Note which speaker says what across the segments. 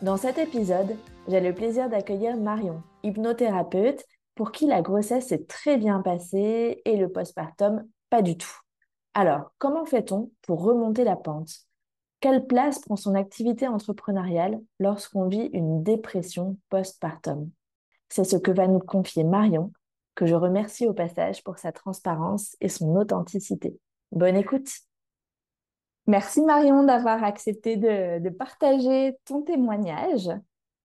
Speaker 1: Dans cet épisode, j'ai le plaisir d'accueillir Marion, hypnothérapeute, pour qui la grossesse s'est très bien passée et le postpartum pas du tout. Alors, comment fait-on pour remonter la pente? Quelle place prend son activité entrepreneuriale lorsqu'on vit une dépression postpartum? C'est ce que va nous confier Marion, que je remercie au passage pour sa transparence et son authenticité. Bonne écoute Merci Marion d'avoir accepté de, de partager ton témoignage.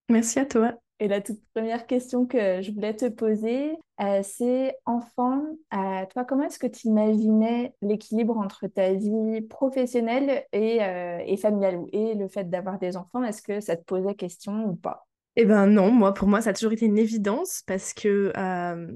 Speaker 2: Merci à toi.
Speaker 1: Et la toute première question que je voulais te poser, euh, c'est enfant, euh, toi, comment est-ce que tu imaginais l'équilibre entre ta vie professionnelle et, euh, et familiale et le fait d'avoir des enfants? Est-ce que ça te posait question ou pas?
Speaker 2: Eh ben non, moi, pour moi, ça a toujours été une évidence parce que euh,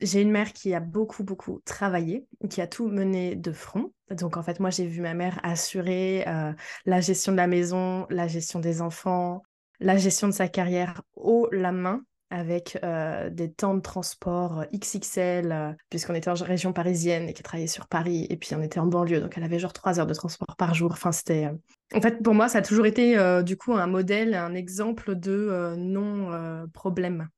Speaker 2: j'ai une mère qui a beaucoup, beaucoup travaillé, qui a tout mené de front. Donc, en fait, moi, j'ai vu ma mère assurer euh, la gestion de la maison, la gestion des enfants, la gestion de sa carrière haut la main avec euh, des temps de transport XXL, euh, puisqu'on était en région parisienne et qu'elle travaillait sur Paris, et puis on était en banlieue, donc elle avait genre trois heures de transport par jour. En fait, pour moi, ça a toujours été du coup un modèle, un exemple de non-problème.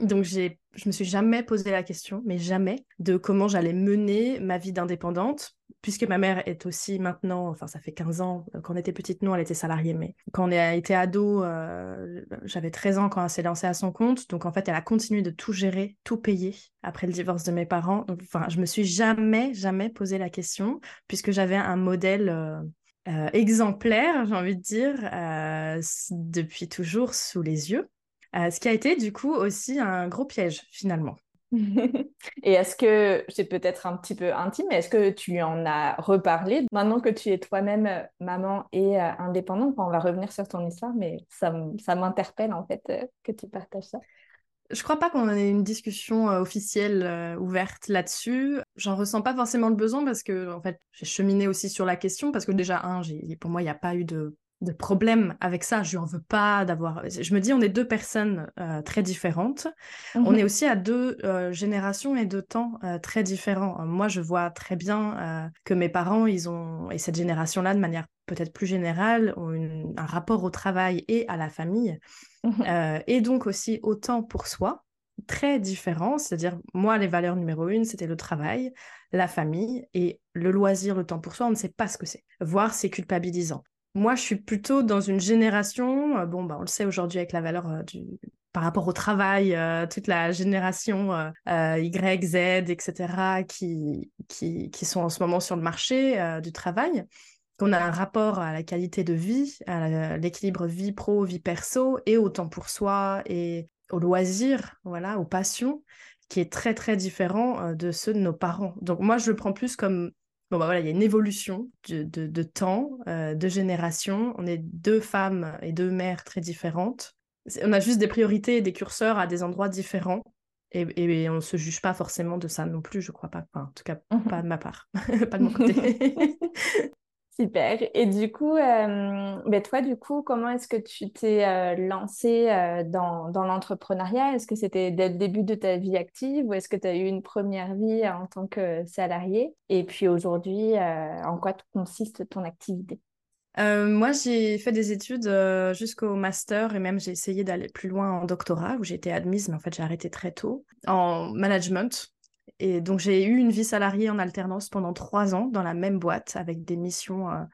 Speaker 2: Donc, j'ai, je me suis jamais posé la question, mais jamais, de comment j'allais mener ma vie d'indépendante, puisque ma mère est aussi maintenant, enfin, ça fait 15 ans, euh, quand on était petite, non, elle était salariée, mais quand on a été ado, euh, j'avais 13 ans quand elle s'est lancée à son compte, donc en fait, elle a continué de tout gérer, tout payer après le divorce de mes parents. Enfin, je me suis jamais, jamais posé la question, puisque j'avais un modèle euh, exemplaire, j'ai envie de dire, depuis toujours sous les yeux. Euh, ce qui a été du coup aussi un gros piège finalement.
Speaker 1: Et est-ce que, c'est peut-être un petit peu intime, mais est-ce que tu en as reparlé? Maintenant que tu es toi-même euh, maman et euh, indépendante? On va revenir sur ton histoire, mais ça, m'interpelle en fait euh, que tu partages ça.
Speaker 2: Je crois pas qu'on ait une discussion euh, officielle ouverte là-dessus. J'en ressens pas forcément le besoin parce que en fait j'ai cheminé aussi sur la question parce que déjà un, pour moi il n'y a pas eu de de problème avec ça. Je en veux pas d'avoir. Je me dis on est deux personnes euh, très différentes. On est aussi à deux euh, générations et deux temps euh, très différents. Moi, je vois très bien que mes parents, ils ont, et cette génération-là, de manière peut-être plus générale, ont une- un rapport au travail et à la famille, euh, et donc aussi au temps pour soi, très différent. C'est-à-dire, moi, les valeurs numéro une, c'était le travail, la famille, et le loisir, le temps pour soi, on ne sait pas ce que c'est. Voire, c'est culpabilisant. Moi, je suis plutôt dans une génération, euh, bon, bah, on le sait aujourd'hui avec la valeur euh, par rapport au travail, euh, toute la génération Y, Z, etc., qui, qui, sont en ce moment sur le marché du travail, qu'on a un rapport à la qualité de vie, à l'équilibre vie pro, vie perso, et au temps pour soi, et au loisir, voilà, aux passions, qui est très, très différent de ceux de nos parents. Donc moi, je le prends plus comme... Bon, bah voilà, il y a une évolution de, de, de temps, euh, de génération. On est deux femmes et deux mères très différentes. On a juste des priorités et des curseurs à des endroits différents. Et, et on ne se juge pas forcément de ça non plus, je crois pas. Enfin, en tout cas, pas de ma part, pas de mon côté.
Speaker 1: Super. Et du coup, euh, ben toi, du coup, comment est-ce que tu t'es euh, lancée euh, dans, dans l'entrepreneuriat? Est-ce que c'était dès le début de ta vie active ou est-ce que tu as eu une première vie en tant que salarié? Et puis aujourd'hui, en quoi consiste ton activité?
Speaker 2: Moi, j'ai fait des études jusqu'au master et même j'ai essayé d'aller plus loin en doctorat où j'ai été admise, mais en fait j'ai arrêté très tôt en management. Et donc j'ai eu une vie salariée en alternance pendant trois ans dans la même boîte avec des missions euh,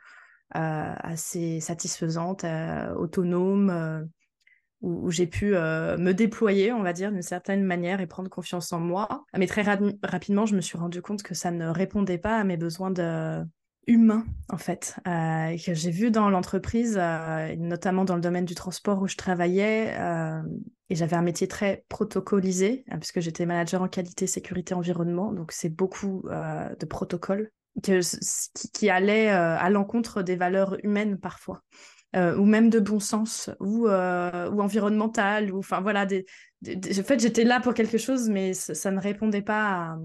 Speaker 2: assez satisfaisante, autonome, où, j'ai pu me déployer, on va dire, d'une certaine manière et prendre confiance en moi. Mais très rapidement, je me suis rendu compte que ça ne répondait pas à mes besoins de humain en fait. Euh, que j'ai vu dans l'entreprise euh, notamment dans le domaine du transport où je travaillais euh, et j'avais un métier très protocolisé puisque j'étais manager en qualité sécurité environnement. Donc c'est beaucoup de protocoles qui, qui allaient à l'encontre des valeurs humaines parfois ou même de bon sens ou, ou environnemental ou enfin voilà en fait j'étais là pour quelque chose mais ça, ne répondait pas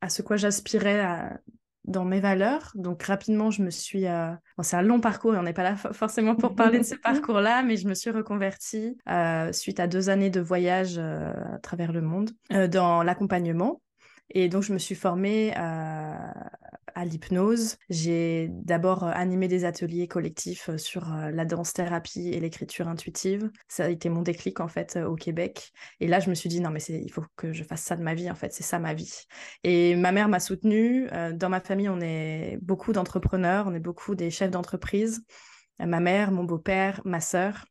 Speaker 2: à, ce quoi j'aspirais dans mes valeurs. Donc rapidement, je me suis... Euh, c'est un long parcours et on n'est pas là forcément pour parler de ce parcours-là, mais je me suis reconvertie euh, suite à deux années de voyage euh, à travers le monde dans l'accompagnement. Et donc, je me suis formée à l'hypnose. J'ai d'abord euh, animé des ateliers collectifs euh, sur euh, la danse-thérapie et l'écriture intuitive. Ça a été mon déclic en fait au Québec. Et là, je me suis dit non mais il faut que je fasse ça de ma vie en fait, c'est ça ma vie. Et ma mère m'a soutenue. Dans ma famille, on est beaucoup d'entrepreneurs, on est beaucoup des chefs d'entreprise. Ma mère, mon beau-père, ma sœur.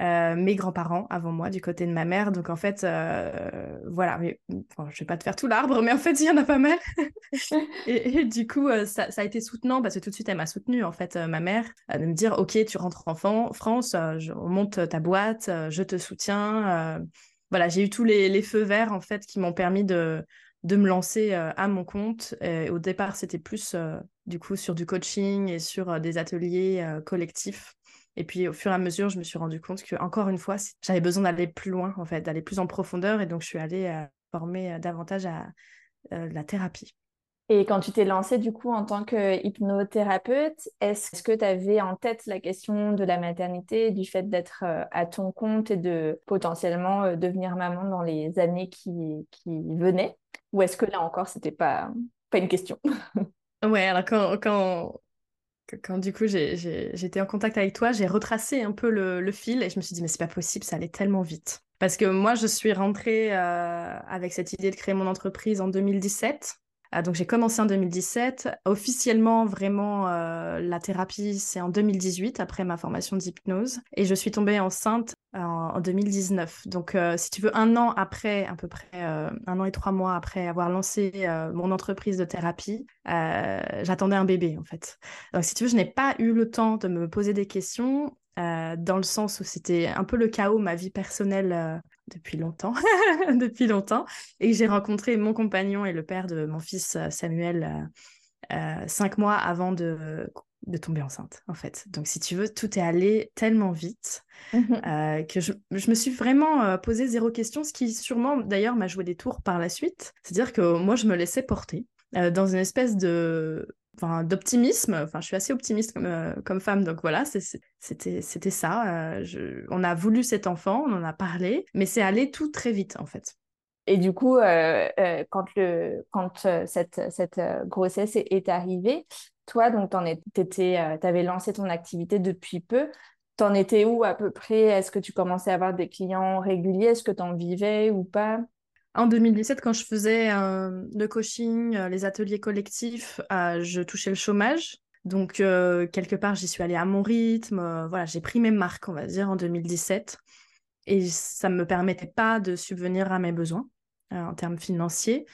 Speaker 2: Euh, mes grands-parents avant moi du côté de ma mère. Donc en fait, euh, voilà, mais, je vais pas te faire tout l'arbre, mais en fait, il y en a pas mal. et, du coup, euh, ça, a été soutenant parce que tout de suite, elle m'a soutenue, en fait, ma mère, de me dire, OK, tu rentres en France, on monte ta boîte, je te soutiens. voilà, j'ai eu tous les, feux verts, en fait, qui m'ont permis de, de me lancer à mon compte. au départ, c'était plus du coup sur du coaching et sur des ateliers collectifs. Et puis au fur et à mesure, je me suis rendu compte que encore une fois, j'avais besoin d'aller plus loin, en fait, d'aller plus en profondeur. Et donc, je suis allée euh, former euh, davantage à euh, la thérapie.
Speaker 1: Et quand tu t'es lancée du coup en tant que hypnothérapeute, est-ce que tu avais en tête la question de la maternité, du fait d'être à ton compte et de potentiellement devenir maman dans les années qui, qui venaient? Ou est-ce que là encore, c'était pas, pas une question?
Speaker 2: Ouais, alors quand, quand, quand du coup j'étais en contact avec toi, j'ai retracé un peu le, fil et je me suis dit mais c'est pas possible, ça allait tellement vite. Parce que moi je suis rentrée euh, avec cette idée de créer mon entreprise en 2017. Ah, donc j'ai commencé en 2017. Officiellement, vraiment, euh, la thérapie, c'est en 2018, après ma formation d'hypnose. Et je suis tombée enceinte en, 2019. Donc, euh, si tu veux, un an après, à peu près euh, un an et trois mois après avoir lancé mon entreprise de thérapie, j'attendais un bébé, en fait. Donc, si tu veux, je n'ai pas eu le temps de me poser des questions. dans le sens où c'était un peu le chaos, ma vie personnelle depuis longtemps, depuis longtemps, et j'ai rencontré mon compagnon et le père de mon fils euh, Samuel euh, euh, cinq mois avant de, de, tomber enceinte, en fait. Donc, si tu veux, tout est allé tellement vite mmh que je, je, me suis vraiment posé zéro question, ce qui sûrement, d'ailleurs, m'a joué des tours par la suite. C'est-à-dire que moi, je me laissais porter dans une espèce de d'optimisme. Enfin, je suis assez optimiste comme, euh, femme, donc voilà, c'était ça. Euh, on a voulu cet enfant, on en a parlé, mais c'est allé tout très vite en fait.
Speaker 1: Et du coup, euh, quand, le, quand cette, cette grossesse est, arrivée, toi, donc, tu avais lancé ton activité depuis peu. T'en étais où à peu près? Est-ce que tu commençais à avoir des clients réguliers? Est-ce que tu en vivais ou pas?
Speaker 2: En 2017, quand je faisais euh, le coaching, euh, les ateliers collectifs, euh, je touchais le chômage. Donc, quelque part, j'y suis allée à mon rythme. voilà, j'ai pris mes marques, on va dire, en 2017. Et ça ne me permettait pas de subvenir à mes besoins en termes financiers.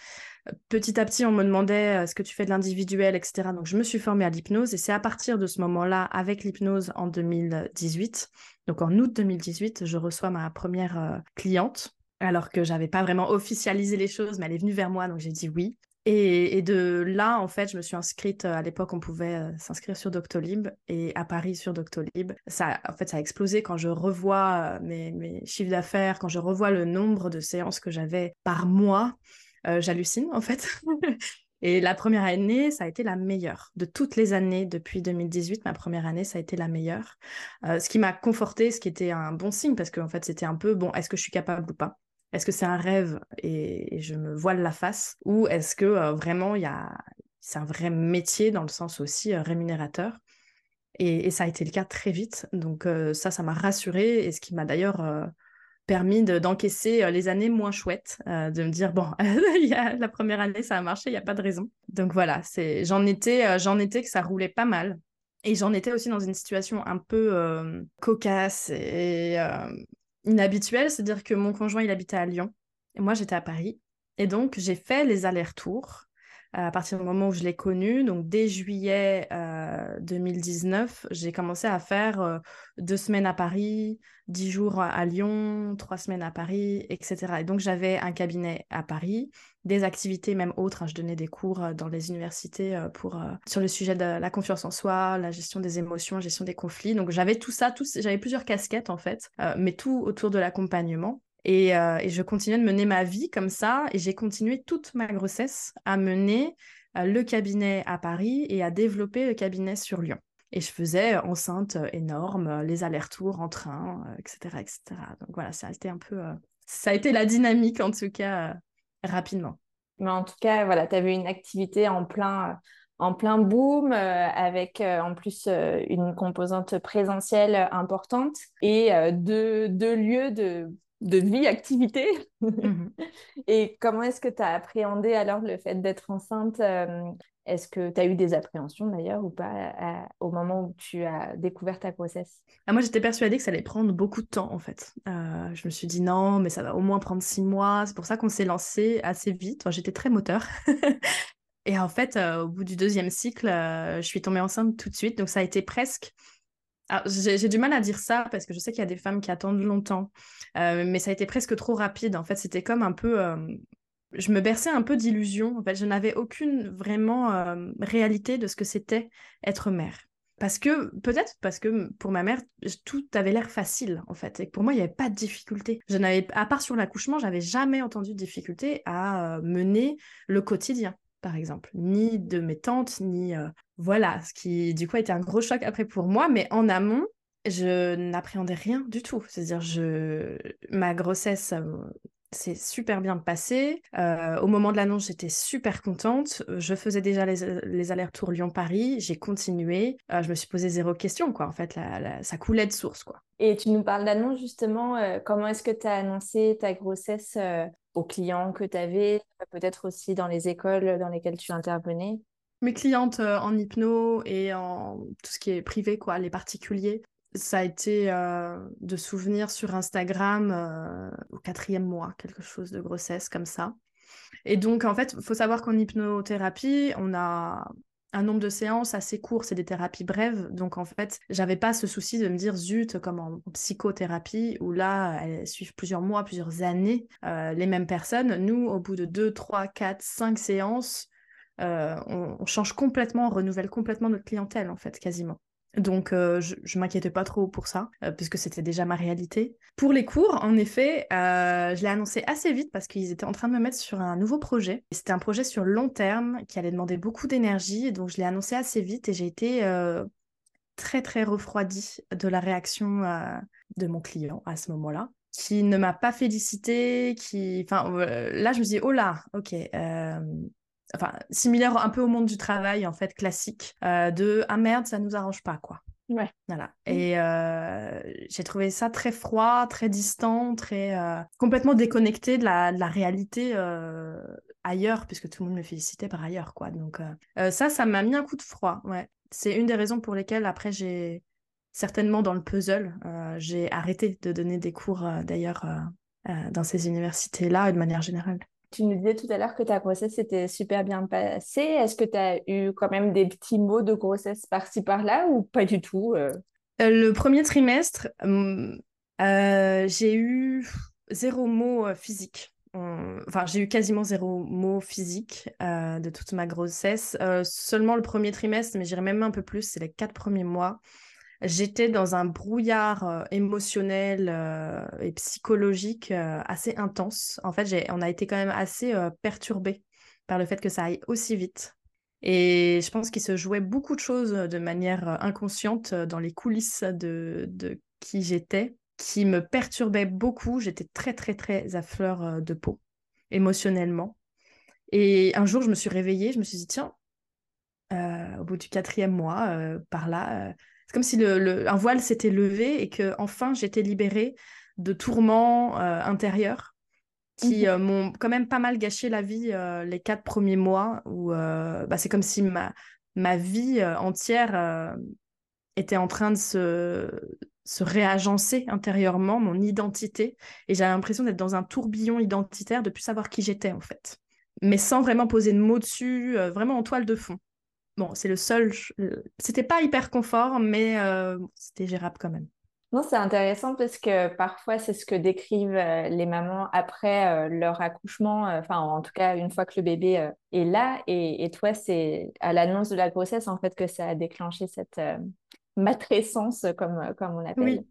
Speaker 2: Petit à petit, on me demandait est-ce que tu fais de l'individuel, etc. Donc, je me suis formée à l'hypnose. Et c'est à partir de ce moment-là, avec l'hypnose en 2018, donc en août 2018, je reçois ma première cliente alors que j'avais pas vraiment officialisé les choses, mais elle est venue vers moi, donc j'ai dit oui. Et, de là, en fait, je me suis inscrite. Euh, à l'époque, on pouvait euh, s'inscrire sur Doctolib et à Paris sur Doctolib. Ça, en fait, ça a explosé quand je revois euh, mes, chiffres d'affaires, quand je revois le nombre de séances que j'avais par mois. J'hallucine, en fait. Et la première année, ça a été la meilleure. De toutes les années depuis 2018, ma première année, ça a été la meilleure. ce qui m'a conforté, ce qui était un bon signe, parce qu'en fait, c'était un peu, bon, est-ce que je suis capable ou pas? Est-ce que c'est un rêve et, je me voile la face? Ou est-ce que euh, vraiment il y a c'est un vrai métier dans le sens aussi euh, rémunérateur? Et, ça a été le cas très vite. Donc euh, ça ça m'a rassurée et ce qui m'a d'ailleurs permis d'encaisser les années moins chouettes de me dire bon la première année ça a marché il n'y a pas de raison. Donc voilà j'en étais j'en étais que ça roulait pas mal. Et j'en étais aussi dans une situation un peu cocasse et inhabituelle, c'est-à-dire que mon conjoint, il habitait à Lyon et moi, j'étais à Paris. Et donc, j'ai fait les allers-retours à partir du moment où je l'ai connu. Donc, dès juillet 2019, euh, j'ai commencé à faire euh, deux semaines à Paris, dix jours à Lyon, trois semaines à Paris, etc. Et donc, j'avais un cabinet à Paris, des activités même autres. Hein. je donnais des cours euh, dans les universités pour, sur le sujet de la confiance en soi, la gestion des émotions, la gestion des conflits. Donc, j'avais tout ça, j'avais plusieurs casquettes en fait, mais tout autour de l'accompagnement. Euh, et, je continuais de mener ma vie comme ça. Et j'ai continué toute ma grossesse à mener euh, le cabinet à Paris et à développer le cabinet sur Lyon. Et je faisais enceinte énorme, les allers-retours en train, etc., etc. Donc voilà, ça a été un peu, euh, ça a été la dynamique en tout cas rapidement.
Speaker 1: Mais en tout cas, voilà, tu avais une activité en plein, en plein boom, avec en plus une composante présentielle importante et deux, deux, lieux de de vie, activité. Mmh et comment est-ce que tu as appréhendé alors le fait d'être enceinte euh, Est-ce que tu as eu des appréhensions d'ailleurs ou pas au moment où tu as découvert ta grossesse?
Speaker 2: Ah, Moi, j'étais persuadée que ça allait prendre beaucoup de temps en fait. Euh, je me suis dit non, mais ça va au moins prendre six mois. C'est pour ça qu'on s'est lancé assez vite. j'étais très moteur. et en fait, euh, au bout du deuxième cycle, je suis tombée enceinte tout de suite. Donc ça a été presque j'ai du mal à dire ça parce que je sais qu'il y a des femmes qui attendent longtemps, euh, mais ça a été presque trop rapide. En fait, c'était comme un peu. Euh, je me berçais un peu d'illusions. En fait, je n'avais aucune vraiment euh, réalité de ce que c'était être mère. Parce que, peut-être parce que pour ma mère, tout avait l'air facile, en fait. Et pour moi, il n'y avait pas de difficulté. Je n'avais, à part sur l'accouchement, j'avais jamais entendu de difficulté à mener le quotidien par exemple, ni de mes tantes, ni voilà, ce qui du coup a été un gros choc après pour moi, mais en amont, je n'appréhendais rien du tout. C'est-à-dire, je... ma grossesse s'est super bien passée. Euh, au moment de l'annonce, j'étais super contente. Je faisais déjà les, allers-retours Lyon-Paris. J'ai continué. Euh, je me suis posé zéro question, quoi. En fait, ça coulait de source, quoi.
Speaker 1: Et tu nous parles d'annonce, justement. Euh, comment est-ce que tu as annoncé ta grossesse aux clients que tu avais, peut-être aussi dans les écoles dans lesquelles tu intervenais?
Speaker 2: Mes clientes euh, en hypno et en tout ce qui est privé, quoi, les particuliers, ça a été euh, de souvenirs sur Instagram euh, au quatrième mois, quelque chose de grossesse comme ça. Et donc, en fait, il faut savoir qu'en hypnothérapie, on a un nombre de séances assez court, c'est des thérapies brèves. Donc, en fait, j'avais pas ce souci de me dire zut, comme en psychothérapie, où là, elles suivent plusieurs mois, plusieurs années, les mêmes personnes. Nous, au bout de deux, trois, quatre, cinq séances, euh, on, change complètement, on renouvelle complètement notre clientèle, en fait, quasiment. Donc, euh, je, je m'inquiétais pas trop pour ça, euh, puisque c'était déjà ma réalité. Pour les cours, en effet, je l'ai annoncé assez vite parce qu'ils étaient en train de me mettre sur un nouveau projet. C'était un projet sur long terme qui allait demander beaucoup d'énergie, donc je l'ai annoncé assez vite et j'ai été très, très refroidie de la réaction de mon client à ce moment-là qui ne m'a pas félicité, qui... Enfin, là, je me dis, oh là, ok, enfin, similaire un peu au monde du travail, en fait, classique, euh, de ah merde, ça nous arrange pas, quoi.
Speaker 1: Ouais.
Speaker 2: Voilà. Mm. Et euh, j'ai trouvé ça très froid, très distant, très euh, complètement déconnecté de la, de la réalité ailleurs, puisque tout le monde me félicitait par ailleurs, quoi. Donc ça, ça m'a mis un coup de froid. Ouais. C'est une des raisons pour lesquelles après j'ai certainement dans le puzzle, j'ai arrêté de donner des cours d'ailleurs dans ces universités-là et de manière générale.
Speaker 1: Tu nous disais tout à l'heure que ta grossesse s'était super bien passée. Est-ce que tu as eu quand même des petits mots de grossesse par-ci par-là ou pas du tout
Speaker 2: euh? Euh, Le premier trimestre, hum, euh, j'ai eu zéro mot physique. Enfin, j'ai eu quasiment zéro mot physique de toute ma grossesse. seulement le premier trimestre, mais j'irais même un peu plus, c'est les quatre premiers mois j'étais dans un brouillard euh, émotionnel euh, et psychologique euh, assez intense. En fait, on a été quand même assez perturbé par le fait que ça aille aussi vite. Et je pense qu'il se jouait beaucoup de choses de manière inconsciente dans les coulisses de, de qui j'étais, qui me perturbaient beaucoup. J'étais très, très, très à fleur de peau, émotionnellement. Et un jour, je me suis réveillée, je me suis dit, tiens, au bout du quatrième mois, par là, c'est comme si le, un voile s'était levé et que enfin j'étais libérée de tourments euh, intérieurs qui mhm. euh, m'ont quand même pas mal gâché la vie euh, les quatre premiers mois où bah, c'est comme si ma, ma vie entière était en train de se, se réagencer intérieurement, mon identité. Et j'avais l'impression d'être dans un tourbillon identitaire, de plus savoir qui j'étais en fait. Mais sans vraiment poser de mots dessus, vraiment en toile de fond. Bon, c'est le seul. C'était pas hyper confort, mais euh, c'était gérable quand même.
Speaker 1: Non, c'est intéressant parce que parfois, c'est ce que décrivent euh, les mamans après leur accouchement, enfin, en tout cas, une fois que le bébé est là. Et, et toi, c'est à l'annonce de la grossesse, en fait, que ça a déclenché cette, matrescence, comme, comme on l'appelle.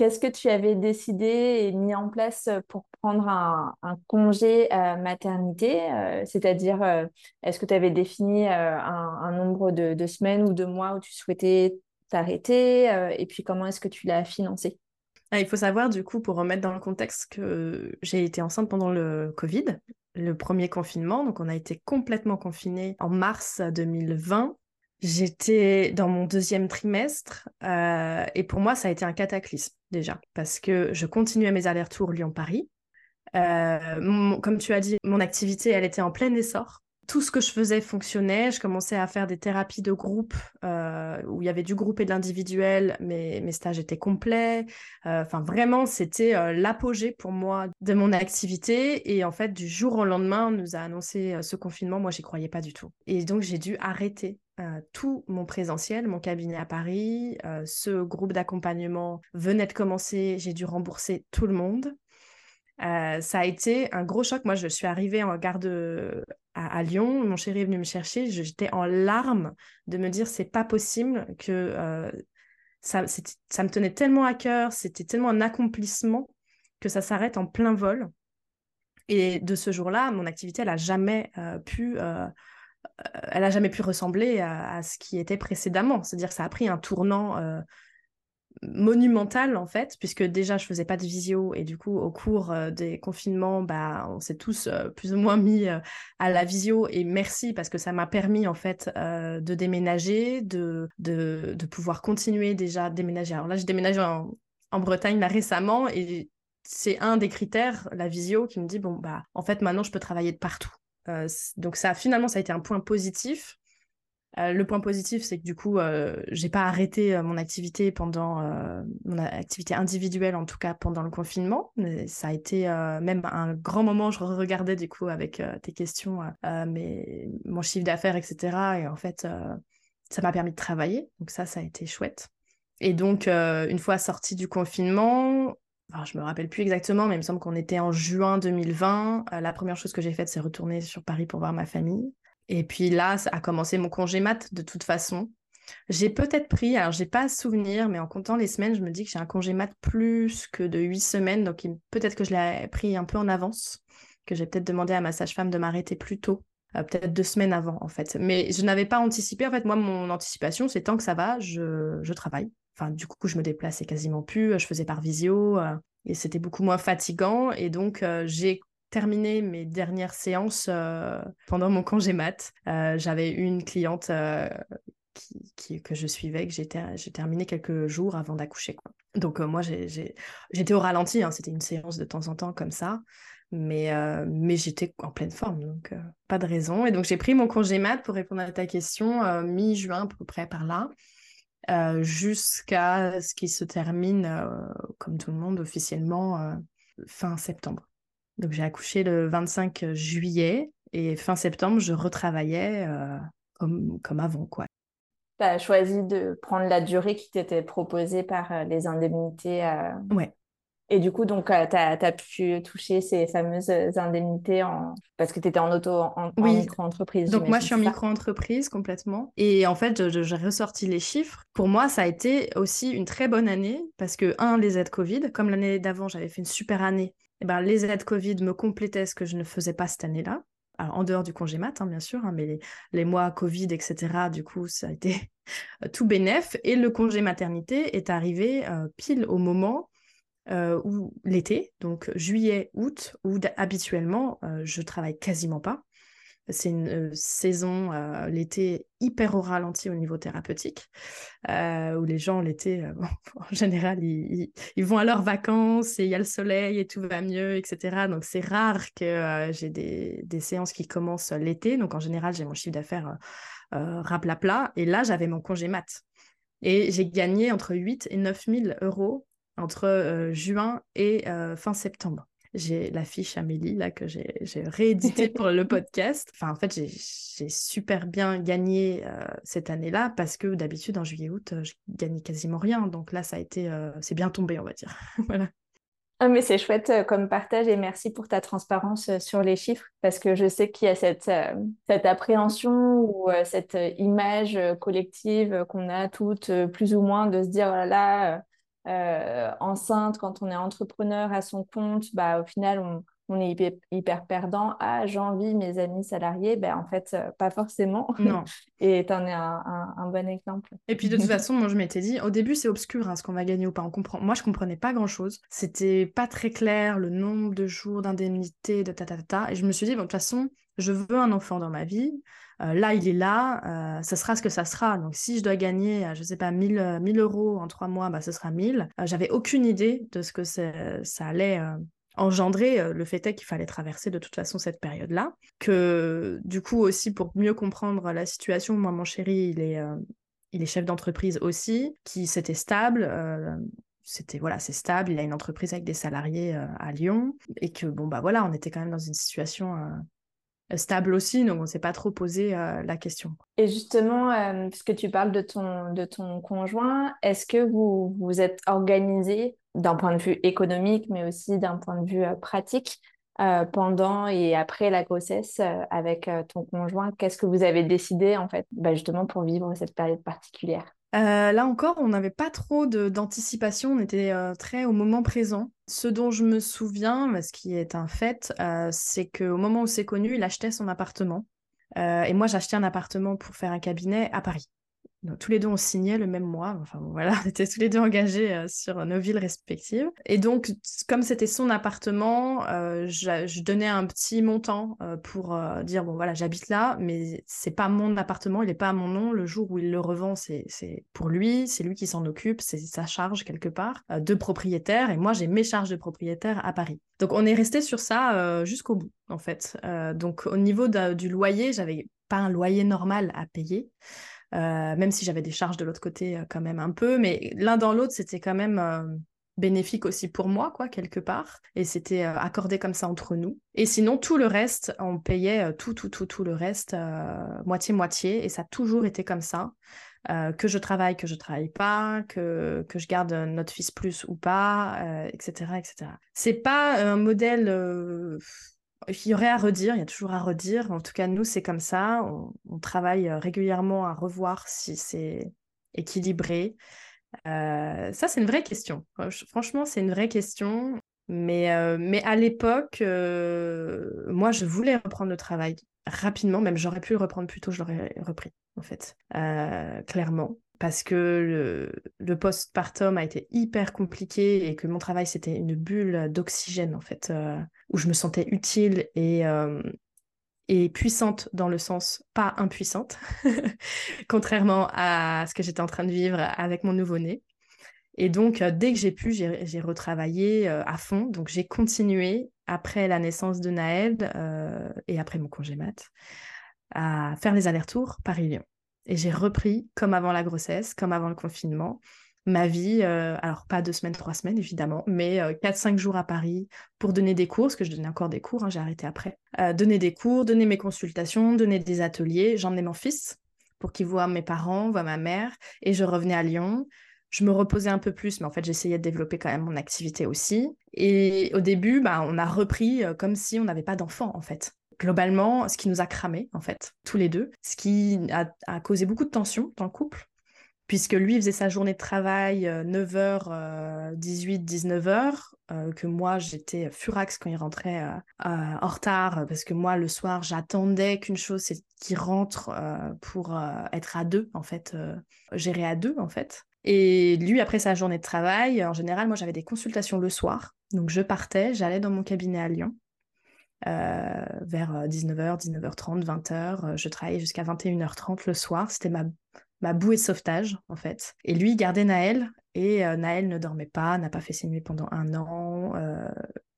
Speaker 1: Qu'est-ce que tu avais décidé et mis en place pour prendre un, congé euh, maternité euh, C'est-à-dire, euh, est-ce que tu avais défini un, nombre de, semaines ou de mois où tu souhaitais t'arrêter Et puis, comment est-ce que tu l'as financé?
Speaker 2: Ah, Il faut savoir, du coup, pour remettre dans le contexte, que j'ai été enceinte pendant le Covid, le premier confinement. Donc, on a été complètement confinés en mars 2020. J'étais dans mon deuxième trimestre euh, et pour moi, ça a été un cataclysme déjà parce que je continuais mes allers-retours Lyon-Paris. Euh, comme tu as dit, mon activité, elle était en plein essor tout ce que je faisais fonctionnait. Je commençais à faire des thérapies de groupe euh, où il y avait du groupe et de l'individuel, mais mes stages étaient complets. Enfin, vraiment, c'était l'apogée pour moi de mon activité. Et en fait, du jour au lendemain, on nous a annoncé ce confinement. Moi, j'y croyais pas du tout. Et donc, j'ai dû arrêter tout mon présentiel, mon cabinet à Paris. ce groupe d'accompagnement venait de commencer. J'ai dû rembourser tout le monde. Euh, ça a été un gros choc. Moi, je suis arrivée en gare à, Lyon. Mon chéri est venu me chercher. J'étais en larmes de me dire c'est pas possible que euh, ça, ça me tenait tellement à cœur. C'était tellement un accomplissement que ça s'arrête en plein vol. Et de ce jour-là, mon activité, elle a jamais euh, pu. Elle a jamais pu ressembler à, ce qui était précédemment. C'est-à-dire ça a pris un tournant monumentale en fait, puisque déjà je faisais pas de visio et du coup au cours euh, des confinements, bah, on s'est tous euh, plus ou moins mis euh, à la visio et merci parce que ça m'a permis en fait de déménager, de, de, de, pouvoir continuer déjà à déménager. Alors là, j'ai déménagé en, en Bretagne là, récemment et c'est un des critères, la visio, qui me dit bon bah en fait maintenant je peux travailler de partout. Donc ça finalement ça a été un point positif euh, le point positif, c'est que du coup, euh, j'ai pas arrêté euh, mon activité pendant mon activité individuelle, en tout cas pendant le confinement. Ça a été même un grand moment. Je regardais du coup avec tes questions, mais mon chiffre d'affaires, etc. Et en fait, ça m'a permis de travailler. Donc ça, ça a été chouette. Et donc, une fois sortie du confinement, Enfin, je me rappelle plus exactement, mais il me semble qu'on était en juin 2020. la première chose que j'ai faite, c'est retourner sur Paris pour voir ma famille. Et puis là, ça a commencé mon congé mat de toute façon. J'ai peut-être pris, alors j'ai pas à souvenir, mais en comptant les semaines, je me dis que j'ai un congé mat plus que de huit semaines, donc peut-être que je l'ai pris un peu en avance, que j'ai peut-être demandé à ma sage-femme de m'arrêter plus tôt, euh, peut-être deux semaines avant en fait. Mais je n'avais pas anticipé, en fait, moi, mon anticipation, c'est tant que ça va, je travaille. Du coup, je me déplaçais quasiment plus, je faisais par visio, euh, et c'était beaucoup moins fatigant, et donc euh, j'ai terminé mes dernières séances euh, pendant mon congé mat. Euh, j'avais une cliente euh, qui, que je suivais, que j'ai terminé quelques jours avant d'accoucher. Donc moi, j'étais au ralenti, hein, c'était une séance de temps en temps comme ça, mais, mais j'étais en pleine forme, donc pas de raison. Et donc j'ai pris mon congé mat pour répondre à ta question mi-juin à peu près par là. Jusqu'à ce qu'il se termine, comme tout le monde, officiellement fin septembre. Donc j'ai accouché le 25 juillet et fin septembre, je retravaillais euh, comme, comme avant. quoi.
Speaker 1: Tu as choisi de prendre la durée qui t'était proposée par euh, les indemnités. Euh,
Speaker 2: ouais.
Speaker 1: Et du coup, donc, tu as, pu toucher ces fameuses indemnités en... parce que tu étais en auto, en, micro-entreprise.
Speaker 2: Donc, moi, je suis en micro-entreprise complètement. Et en fait, j'ai ressorti les chiffres. Pour moi, ça a été aussi une très bonne année parce que, un, les aides Covid, comme l'année d'avant, j'avais fait une super année eh ben, les aides Covid me complétaient ce que je ne faisais pas cette année-là. en dehors du congé mat, hein, bien sûr, hein, mais les, mois Covid, etc., du coup, ça a été tout bénef. Et le congé maternité est arrivé euh, pile au moment euh, où l'été, donc juillet, août, où habituellement, euh, je travaille quasiment pas. C'est une euh, saison, l'été, hyper au ralenti au niveau thérapeutique, où les gens, l'été, en général, ils, vont à leurs vacances et il y a le soleil et tout va mieux, etc. Donc, c'est rare que j'ai des, des, séances qui commencent l'été. Donc, en général, j'ai mon chiffre d'affaires raplapla. Et là, j'avais mon congé mat. Et j'ai gagné entre 8 et 9 000 euros entre juin et fin septembre j'ai la fiche Amélie là que j'ai réédité pour le podcast. Enfin, en fait, j'ai super bien gagné euh, cette année-là parce que d'habitude en juillet-août, euh, je gagnais quasiment rien. Donc là, ça a été, euh, c'est bien tombé, on va dire. voilà.
Speaker 1: Ah, mais c'est chouette comme partage et merci pour ta transparence sur les chiffres parce que je sais qu'il y a cette, cette appréhension ou cette image collective qu'on a toutes plus ou moins de se dire oh là là euh, enceinte, quand on est entrepreneur à son compte, bah, au final, on, on est hyper, perdant. Ah, j'envie mes amis salariés. Ben, en fait, euh, pas forcément.
Speaker 2: Non.
Speaker 1: Et tu en es un, un, bon exemple.
Speaker 2: Et puis, de toute façon, moi, je m'étais dit, au début, c'est obscur hein, ce qu'on va gagner ou pas. On comprend... Moi, je comprenais pas grand-chose. C'était pas très clair le nombre de jours d'indemnité, de ta, ta, ta, Et je me suis dit, bon, de toute façon, je veux un enfant dans ma vie. Euh, là, il est là, euh, ça sera ce que ça sera. Donc, si je dois gagner, euh, je ne sais pas, 1000, 1000 euros en trois mois, bah, ce sera 1000. J'avais aucune idée de ce que ça allait engendrer. Le fait est qu'il fallait traverser de toute façon cette période-là. Que du coup, aussi, pour mieux comprendre la situation, moi, mon chéri, il est, il est chef d'entreprise aussi, qui c'était stable c'était voilà, c'est stable, il a une entreprise avec des salariés à Lyon et que bon bah voilà, on était quand même dans une situation stable aussi, donc on ne s'est pas trop posé euh, la question.
Speaker 1: Et justement, euh, puisque tu parles de ton, de ton conjoint, est-ce que vous vous êtes organisé d'un point de vue économique, mais aussi d'un point de vue euh, pratique pendant et après la grossesse avec ton conjoint Qu'est-ce que vous avez décidé en fait, bah, justement pour vivre cette période particulière?
Speaker 2: Euh, là encore, on n'avait pas trop d'anticipation, on était euh, très au moment présent. Ce dont je me souviens, ce qui est un fait, euh, c'est qu'au moment où c'est connu, il achetait son appartement. et moi, j'achetais un appartement pour faire un cabinet à Paris tous les deux, on signait le même mois. Enfin, voilà, on était tous les deux engagés euh, sur nos villes respectives. Et donc, comme c'était son appartement, euh, je, donnais un petit montant euh, pour dire bon, voilà, j'habite là, mais c'est pas mon appartement, il n'est pas à mon nom. Le jour où il le revend, c'est pour lui, c'est lui qui s'en occupe, c'est sa charge quelque part de propriétaire. Et moi, j'ai mes charges de propriétaire à Paris. Donc, on est resté sur ça jusqu'au bout, en fait. donc, au niveau du loyer, j'avais pas un loyer normal à payer. Euh, même si j'avais des charges de l'autre côté euh, quand même un peu, mais l'un dans l'autre, c'était quand même euh, bénéfique aussi pour moi, quoi, quelque part, et c'était accordé comme ça entre nous. Et sinon, tout le reste, on payait tout, tout, tout, tout le reste, moitié-moitié, et ça a toujours été comme ça. que je travaille, que je travaille pas, que, que je garde notre fils plus ou pas, etc., etc. C'est pas un modèle il y aurait à redire, il y a toujours à redire. En tout cas, nous, c'est comme ça. On, travaille euh, régulièrement à revoir si c'est équilibré. Euh, ça, c'est une vraie question. Franchement, c'est une vraie question. Mais, euh, mais à l'époque, moi, je voulais reprendre le travail rapidement. Même j'aurais pu le reprendre plus tôt, je l'aurais repris, en fait, clairement parce que le, le postpartum a été hyper compliqué et que mon travail c'était une bulle d'oxygène en fait, où je me sentais utile et, euh, et puissante dans le sens pas impuissante, contrairement à ce que j'étais en train de vivre avec mon nouveau-né. Et donc, euh, dès que j'ai pu, j'ai retravaillé à fond. Donc, j'ai continué après la naissance de Naël et après mon congé mat à faire les allers-retours Paris-Lyon. Et j'ai repris, comme avant la grossesse, comme avant le confinement, ma vie, euh, alors pas deux semaines, trois semaines évidemment, mais euh, quatre, cinq jours à Paris pour donner des cours, parce que je donnais encore des cours, hein, j'ai arrêté après. Euh, donner des cours, donner mes consultations, donner des ateliers. J'emmenais mon fils pour qu'il voit mes parents, voit ma mère, et je revenais à Lyon. Je me reposais un peu plus, mais en fait, j'essayais de développer quand même mon activité aussi. Et au début, bah, on a repris comme si on n'avait pas d'enfant, en fait globalement ce qui nous a cramé en fait, tous les deux, ce qui a, causé beaucoup de tensions dans le couple, puisque lui faisait sa journée de travail 9h, 18, 19h, que moi j'étais furax quand il rentrait euh, en retard, parce que moi le soir j'attendais qu'une chose, c'est qu'il rentre euh, pour euh, être à deux en fait, gérer à deux en fait. Et lui, après sa journée de travail, en général, moi j'avais des consultations le soir. Donc je partais, j'allais dans mon cabinet à Lyon. Euh, vers 19h, 19h30, 20h. Je travaillais jusqu'à 21h30 le soir. C'était ma, ma bouée de sauvetage, en fait. Et lui, il gardait Naël. Et euh, Naël ne dormait pas, n'a pas fait ses nuits pendant un an, euh,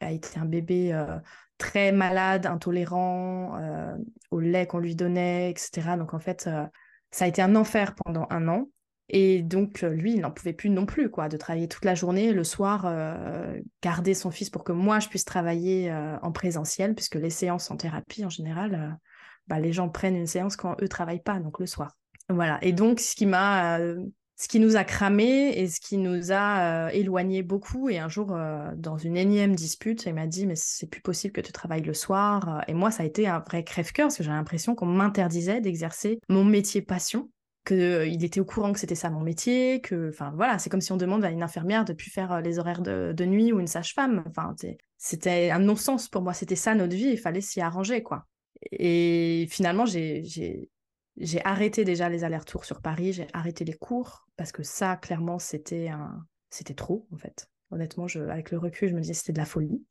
Speaker 2: a été un bébé très malade, intolérant au lait qu'on lui donnait, etc. Donc en fait, ça a été un enfer pendant un an. Et donc, lui, il n'en pouvait plus non plus, quoi, de travailler toute la journée, le soir, garder son fils pour que moi, je puisse travailler en présentiel, puisque les séances en thérapie, en général, bah, les gens prennent une séance quand eux travaillent pas, donc le soir. Voilà. Et donc, ce qui m'a ce qui nous a cramé et ce qui nous a éloignés éloigné beaucoup. Et un jour, dans une énième dispute, il m'a dit Mais c'est plus possible que tu travailles le soir. Et moi, ça a été un vrai crève-cœur parce que j'ai l'impression qu'on m'interdisait d'exercer mon métier passion qu'il était au courant que c'était ça mon métier, que, enfin voilà, c'est comme si on demande à une infirmière de plus faire les horaires de, de nuit ou une sage-femme. Enfin, c'était un non-sens pour moi, c'était ça notre vie, il fallait s'y arranger, quoi. Et finalement, j'ai j'ai arrêté déjà les allers-retours sur Paris, j'ai arrêté les cours parce que ça, clairement, c'était un... c'était trop en fait. Honnêtement, avec le recul, je me disais c'était de la folie.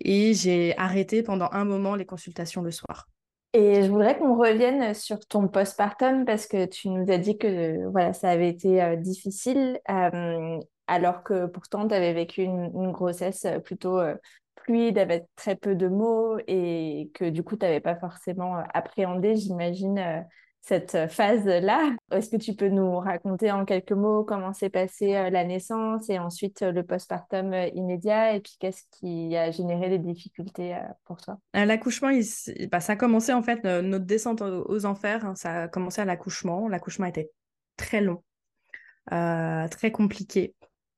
Speaker 2: Et j'ai arrêté pendant un moment les consultations le soir.
Speaker 1: Et je voudrais qu'on revienne sur ton postpartum parce que tu nous as dit que voilà, ça avait été euh, difficile, euh, alors que pourtant tu avais vécu une, grossesse plutôt euh, fluide avec très peu de mots et que du coup tu n'avais pas forcément appréhendé, j'imagine, cette phase-là. Est-ce que tu peux nous raconter en quelques mots comment s'est passée euh, la naissance et ensuite euh, le postpartum euh, immédiat et puis qu'est-ce qui a généré des difficultés pour toi?
Speaker 2: L'accouchement, bah, ça a commencé en fait, notre descente aux enfers, hein, ça a commencé à l'accouchement. L'accouchement était très long, très compliqué.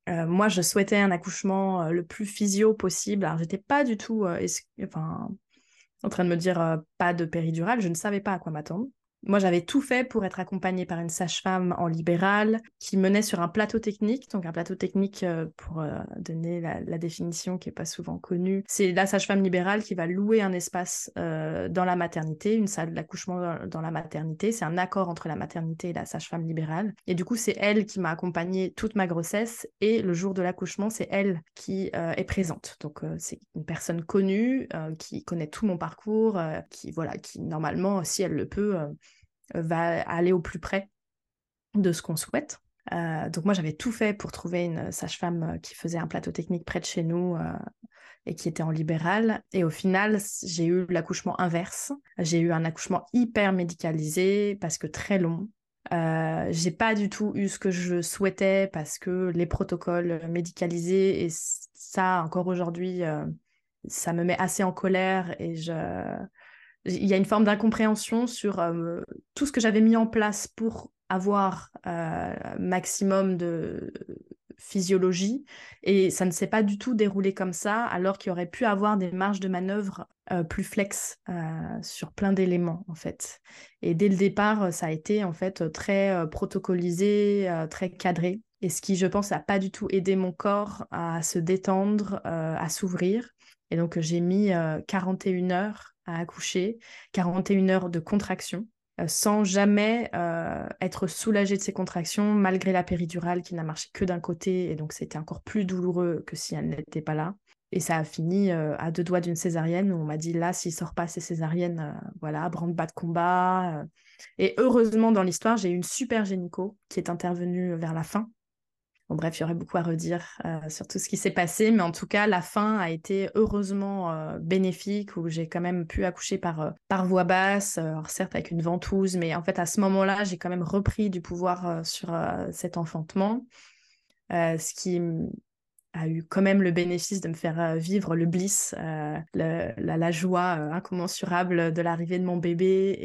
Speaker 2: moi, je souhaitais un accouchement le plus physio possible. Alors, j'étais pas du tout en train de me dire pas de péridurale, je ne savais pas à quoi m'attendre. Moi, j'avais tout fait pour être accompagnée par une sage-femme en libéral qui menait sur un plateau technique. Donc, un plateau technique, euh, pour euh, donner la, définition qui n'est pas souvent connue, c'est la sage-femme libérale qui va louer un espace euh, dans la maternité, une salle d'accouchement dans, la maternité. C'est un accord entre la maternité et la sage-femme libérale. Et du coup, c'est elle qui m'a accompagnée toute ma grossesse. Et le jour de l'accouchement, c'est elle qui est présente. Donc, c'est une personne connue qui connaît tout mon parcours, qui, voilà, qui normalement, si elle le peut, va aller au plus près de ce qu'on souhaite. Euh, donc moi, j'avais tout fait pour trouver une sage-femme euh, qui faisait un plateau technique près de chez nous euh, et qui était en libéral. Et au final, j'ai eu l'accouchement inverse. J'ai eu un accouchement hyper médicalisé parce que très long. j'ai pas du tout eu ce que je souhaitais parce que les protocoles médicalisés et ça encore aujourd'hui, ça me met assez en colère et je il y a une forme d'incompréhension sur euh, tout ce que j'avais mis en place pour avoir euh, maximum de physiologie et ça ne s'est pas du tout déroulé comme ça alors qu'il aurait pu avoir des marges de manœuvre euh, plus flex sur plein d'éléments en fait. Et dès le départ ça a été en fait très protocolisé très cadré. Et ce qui je pense n'a pas du tout aidé mon corps à se détendre à s'ouvrir. Et donc j'ai mis 41 heures à accoucher, 41 heures de contraction, euh, sans jamais euh, être soulagée de ces contractions, malgré la péridurale qui n'a marché que d'un côté, et donc c'était encore plus douloureux que si elle n'était pas là. Et ça a fini euh, à deux doigts d'une césarienne où on m'a dit là, s'il sort pas ces césariennes, voilà, branle-bas de combat. Et heureusement, dans l'histoire, j'ai eu une super gynéco qui est intervenue vers la fin bref, il y aurait beaucoup à redire euh, sur tout ce qui s'est passé, mais en tout cas, la fin a été heureusement euh, bénéfique, où j'ai quand même pu accoucher par, euh, par basse, alors certes avec une ventouse, mais en fait, à ce moment-là, j'ai quand même repris du pouvoir sur cet enfantement, ce qui a eu quand même le bénéfice de me faire vivre le bliss, la, joie incommensurable de l'arrivée de mon bébé,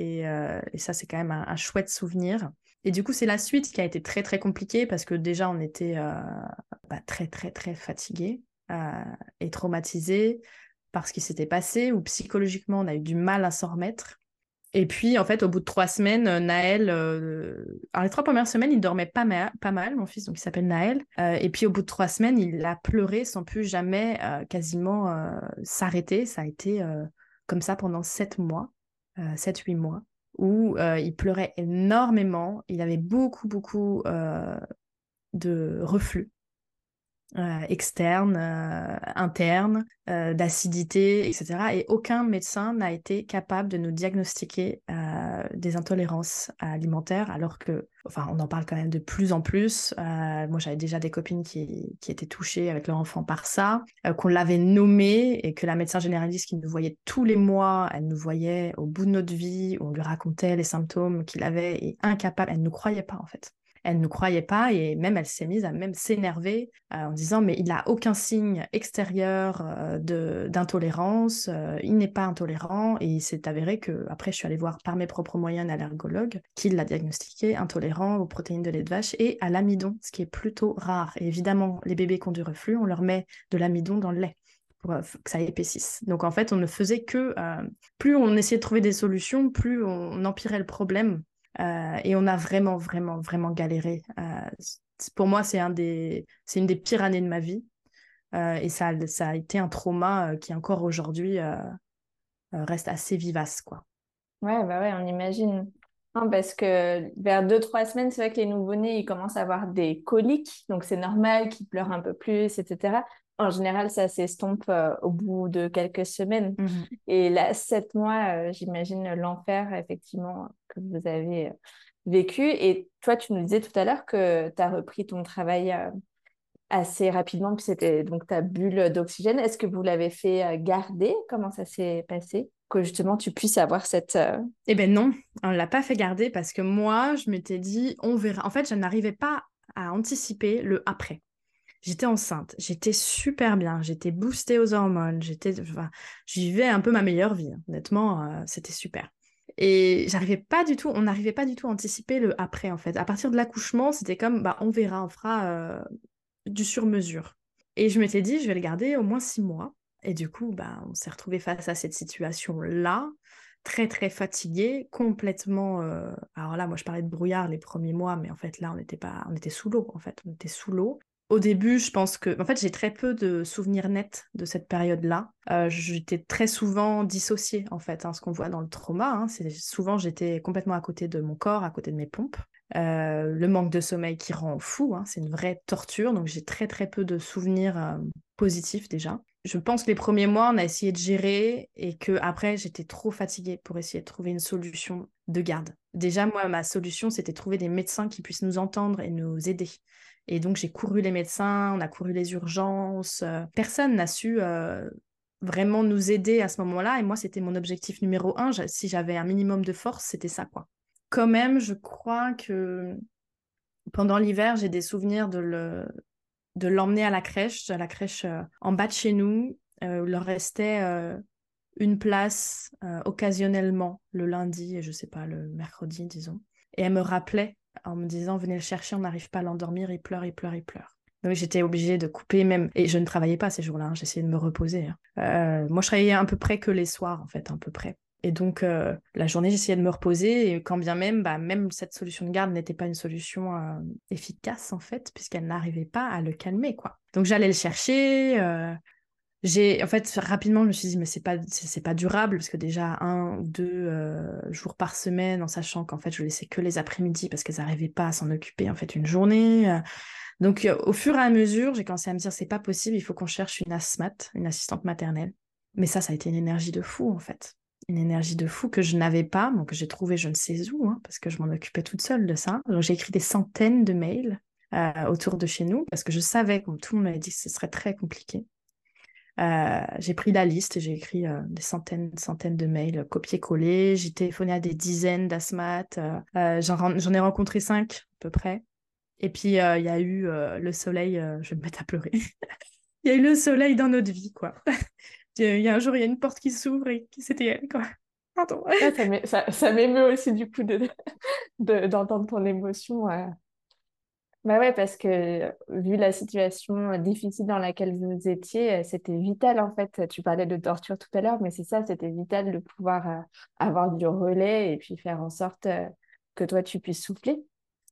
Speaker 2: et, ça, c'est quand même un chouette souvenir. Et du coup, c'est la suite qui a été très très compliquée parce que déjà on était euh, bah, très très très fatigués euh, et traumatisés par ce qui s'était passé ou psychologiquement on a eu du mal à s'en remettre. Et puis en fait, au bout de trois semaines, euh, Naël, alors les trois premières semaines, il dormait pas, pas mal, mon fils, donc il s'appelle Naël. et puis au bout de trois semaines, il a pleuré sans plus jamais quasiment s'arrêter. Ça a été comme ça pendant sept mois, sept, huit mois où euh, il pleurait énormément, il avait beaucoup, beaucoup euh, de reflux. Euh, externe, euh, interne, d'acidité, etc. Et aucun médecin n'a été capable de nous diagnostiquer des intolérances alimentaires, alors que, enfin, on en parle quand même de plus en plus. moi, j'avais déjà des copines qui, étaient touchées avec leur enfant par ça, qu'on l'avait nommé et que la médecin généraliste qui nous voyait tous les mois, elle nous voyait au bout de notre vie, on lui racontait les symptômes qu'il avait et incapable, elle ne nous croyait pas en fait. Elle ne croyait pas et même elle s'est mise à même s'énerver euh, en disant mais il n'a aucun signe extérieur euh, d'intolérance, euh, il n'est pas intolérant et il s'est avéré que après je suis allée voir par mes propres moyens un allergologue qui l'a diagnostiqué intolérant aux protéines de lait de vache et à l'amidon, ce qui est plutôt rare. Et évidemment, les bébés qui ont du reflux, on leur met de l'amidon dans le lait pour que ça épaississe. Donc en fait, on ne faisait que plus on essayait de trouver des solutions, plus on empirait le problème euh, et on a vraiment, vraiment, vraiment galéré. Euh, pour moi, c'est une des pires années de ma vie. Euh, et ça, ça a été un trauma qui encore aujourd'hui reste assez vivace, quoi.
Speaker 1: Ouais, bah ouais, on imagine. parce que vers deux, trois semaines, c'est vrai que les nouveau-nés, ils commencent à avoir des coliques, donc c'est normal qu'ils pleurent un peu plus, etc. En général, ça s'estompe au bout de quelques semaines. Mmh et là, sept mois, j'imagine l'enfer, effectivement, que vous avez vécu. Et toi, tu nous disais tout à l'heure que tu as repris ton travail assez rapidement, puis c'était donc ta bulle d'oxygène. Est-ce que vous l'avez fait garder? Comment ça s'est passé? Que justement, tu puisses avoir cette...
Speaker 2: Eh ben non, on ne l'a pas fait garder parce que moi, je m'étais dit, on verra. En fait, je n'arrivais pas à anticiper le après. J'étais enceinte, j'étais super bien, j'étais boostée aux hormones, j'étais, enfin, je vivais un peu ma meilleure vie. Hein. Honnêtement, euh, c'était super. Et j'arrivais pas du tout, on n'arrivait pas du tout à anticiper le après en fait. À partir de l'accouchement, c'était comme, bah, on verra, on fera euh, du sur-mesure. Et je m'étais dit, je vais le garder au moins six mois. Et du coup, bah, on s'est retrouvé face à cette situation-là, très très fatigué, complètement. Euh, alors là, moi, je parlais de brouillard les premiers mois, mais en fait là, on était pas, on était sous l'eau. En fait, on était sous l'eau. Au début, je pense que, en fait, j'ai très peu de souvenirs nets de cette période-là. Euh, j'étais très souvent dissociée, en fait, hein, ce qu'on voit dans le trauma. Hein, c'est souvent j'étais complètement à côté de mon corps, à côté de mes pompes. Euh, le manque de sommeil qui rend fou, hein, c'est une vraie torture. Donc j'ai très très peu de souvenirs euh, positifs déjà. Je pense que les premiers mois, on a essayé de gérer et que après j'étais trop fatiguée pour essayer de trouver une solution de garde. Déjà, moi, ma solution, c'était trouver des médecins qui puissent nous entendre et nous aider. Et donc, j'ai couru les médecins, on a couru les urgences. Euh, personne n'a su euh, vraiment nous aider à ce moment-là. Et moi, c'était mon objectif numéro un. Si j'avais un minimum de force, c'était ça, quoi. Quand même, je crois que pendant l'hiver, j'ai des souvenirs de le de l'emmener à la crèche, à la crèche euh, en bas de chez nous. il leur restait une place occasionnellement le lundi et je sais pas, le mercredi, disons. Et elle me rappelait en me disant venez le chercher, on n'arrive pas à l'endormir, il pleure, il pleure, il pleure. Donc j'étais obligée de couper même, et je ne travaillais pas ces jours-là, hein, j'essayais de me reposer. Hein. Euh, moi je travaillais à peu près que les soirs en fait, à peu près. Et donc euh, la journée j'essayais de me reposer, et quand bien même, bah, même cette solution de garde n'était pas une solution euh, efficace en fait, puisqu'elle n'arrivait pas à le calmer quoi. Donc j'allais le chercher, j'ai en fait rapidement je me suis dit mais c'est pas c'est pas durable parce que déjà un ou deux euh, jours par semaine en sachant qu'en fait je laissais que les après-midi parce qu'elles n'arrivaient pas à s'en occuper en fait une journée euh. donc euh, au fur et à mesure j'ai commencé à me dire c'est pas possible il faut qu'on cherche une asthmate une assistante maternelle. Mais ça ça a été une énergie de fou en fait. Une énergie de fou que je n'avais pas donc j'ai trouvé je ne sais où hein, parce que je m'en occupais toute seule de ça. J'ai écrit des centaines de mails autour de chez nous parce que je savais comme tout le monde m'avait dit que ce serait très compliqué euh, j'ai pris la liste, j'ai écrit euh, des centaines, centaines de mails copier-coller. J'ai téléphoné à des dizaines d'asthmates. Euh, j'en ai rencontré cinq à peu près. Et puis il y a eu le soleil. je vais me mettre à pleurer. Il y a eu le soleil dans notre vie, quoi. Il y a un jour, il y a une porte qui s'ouvre et c'était elle, quoi. Pardon.
Speaker 1: ça m'émeut aussi du coup d'entendre de, ton émotion. Bah ouais, parce que vu la situation difficile dans laquelle vous étiez, c'était vital en fait. Tu parlais de torture tout à l'heure, mais c'est ça, c'était vital de pouvoir euh, avoir du relais et puis faire en sorte euh, que toi tu puisses souffler.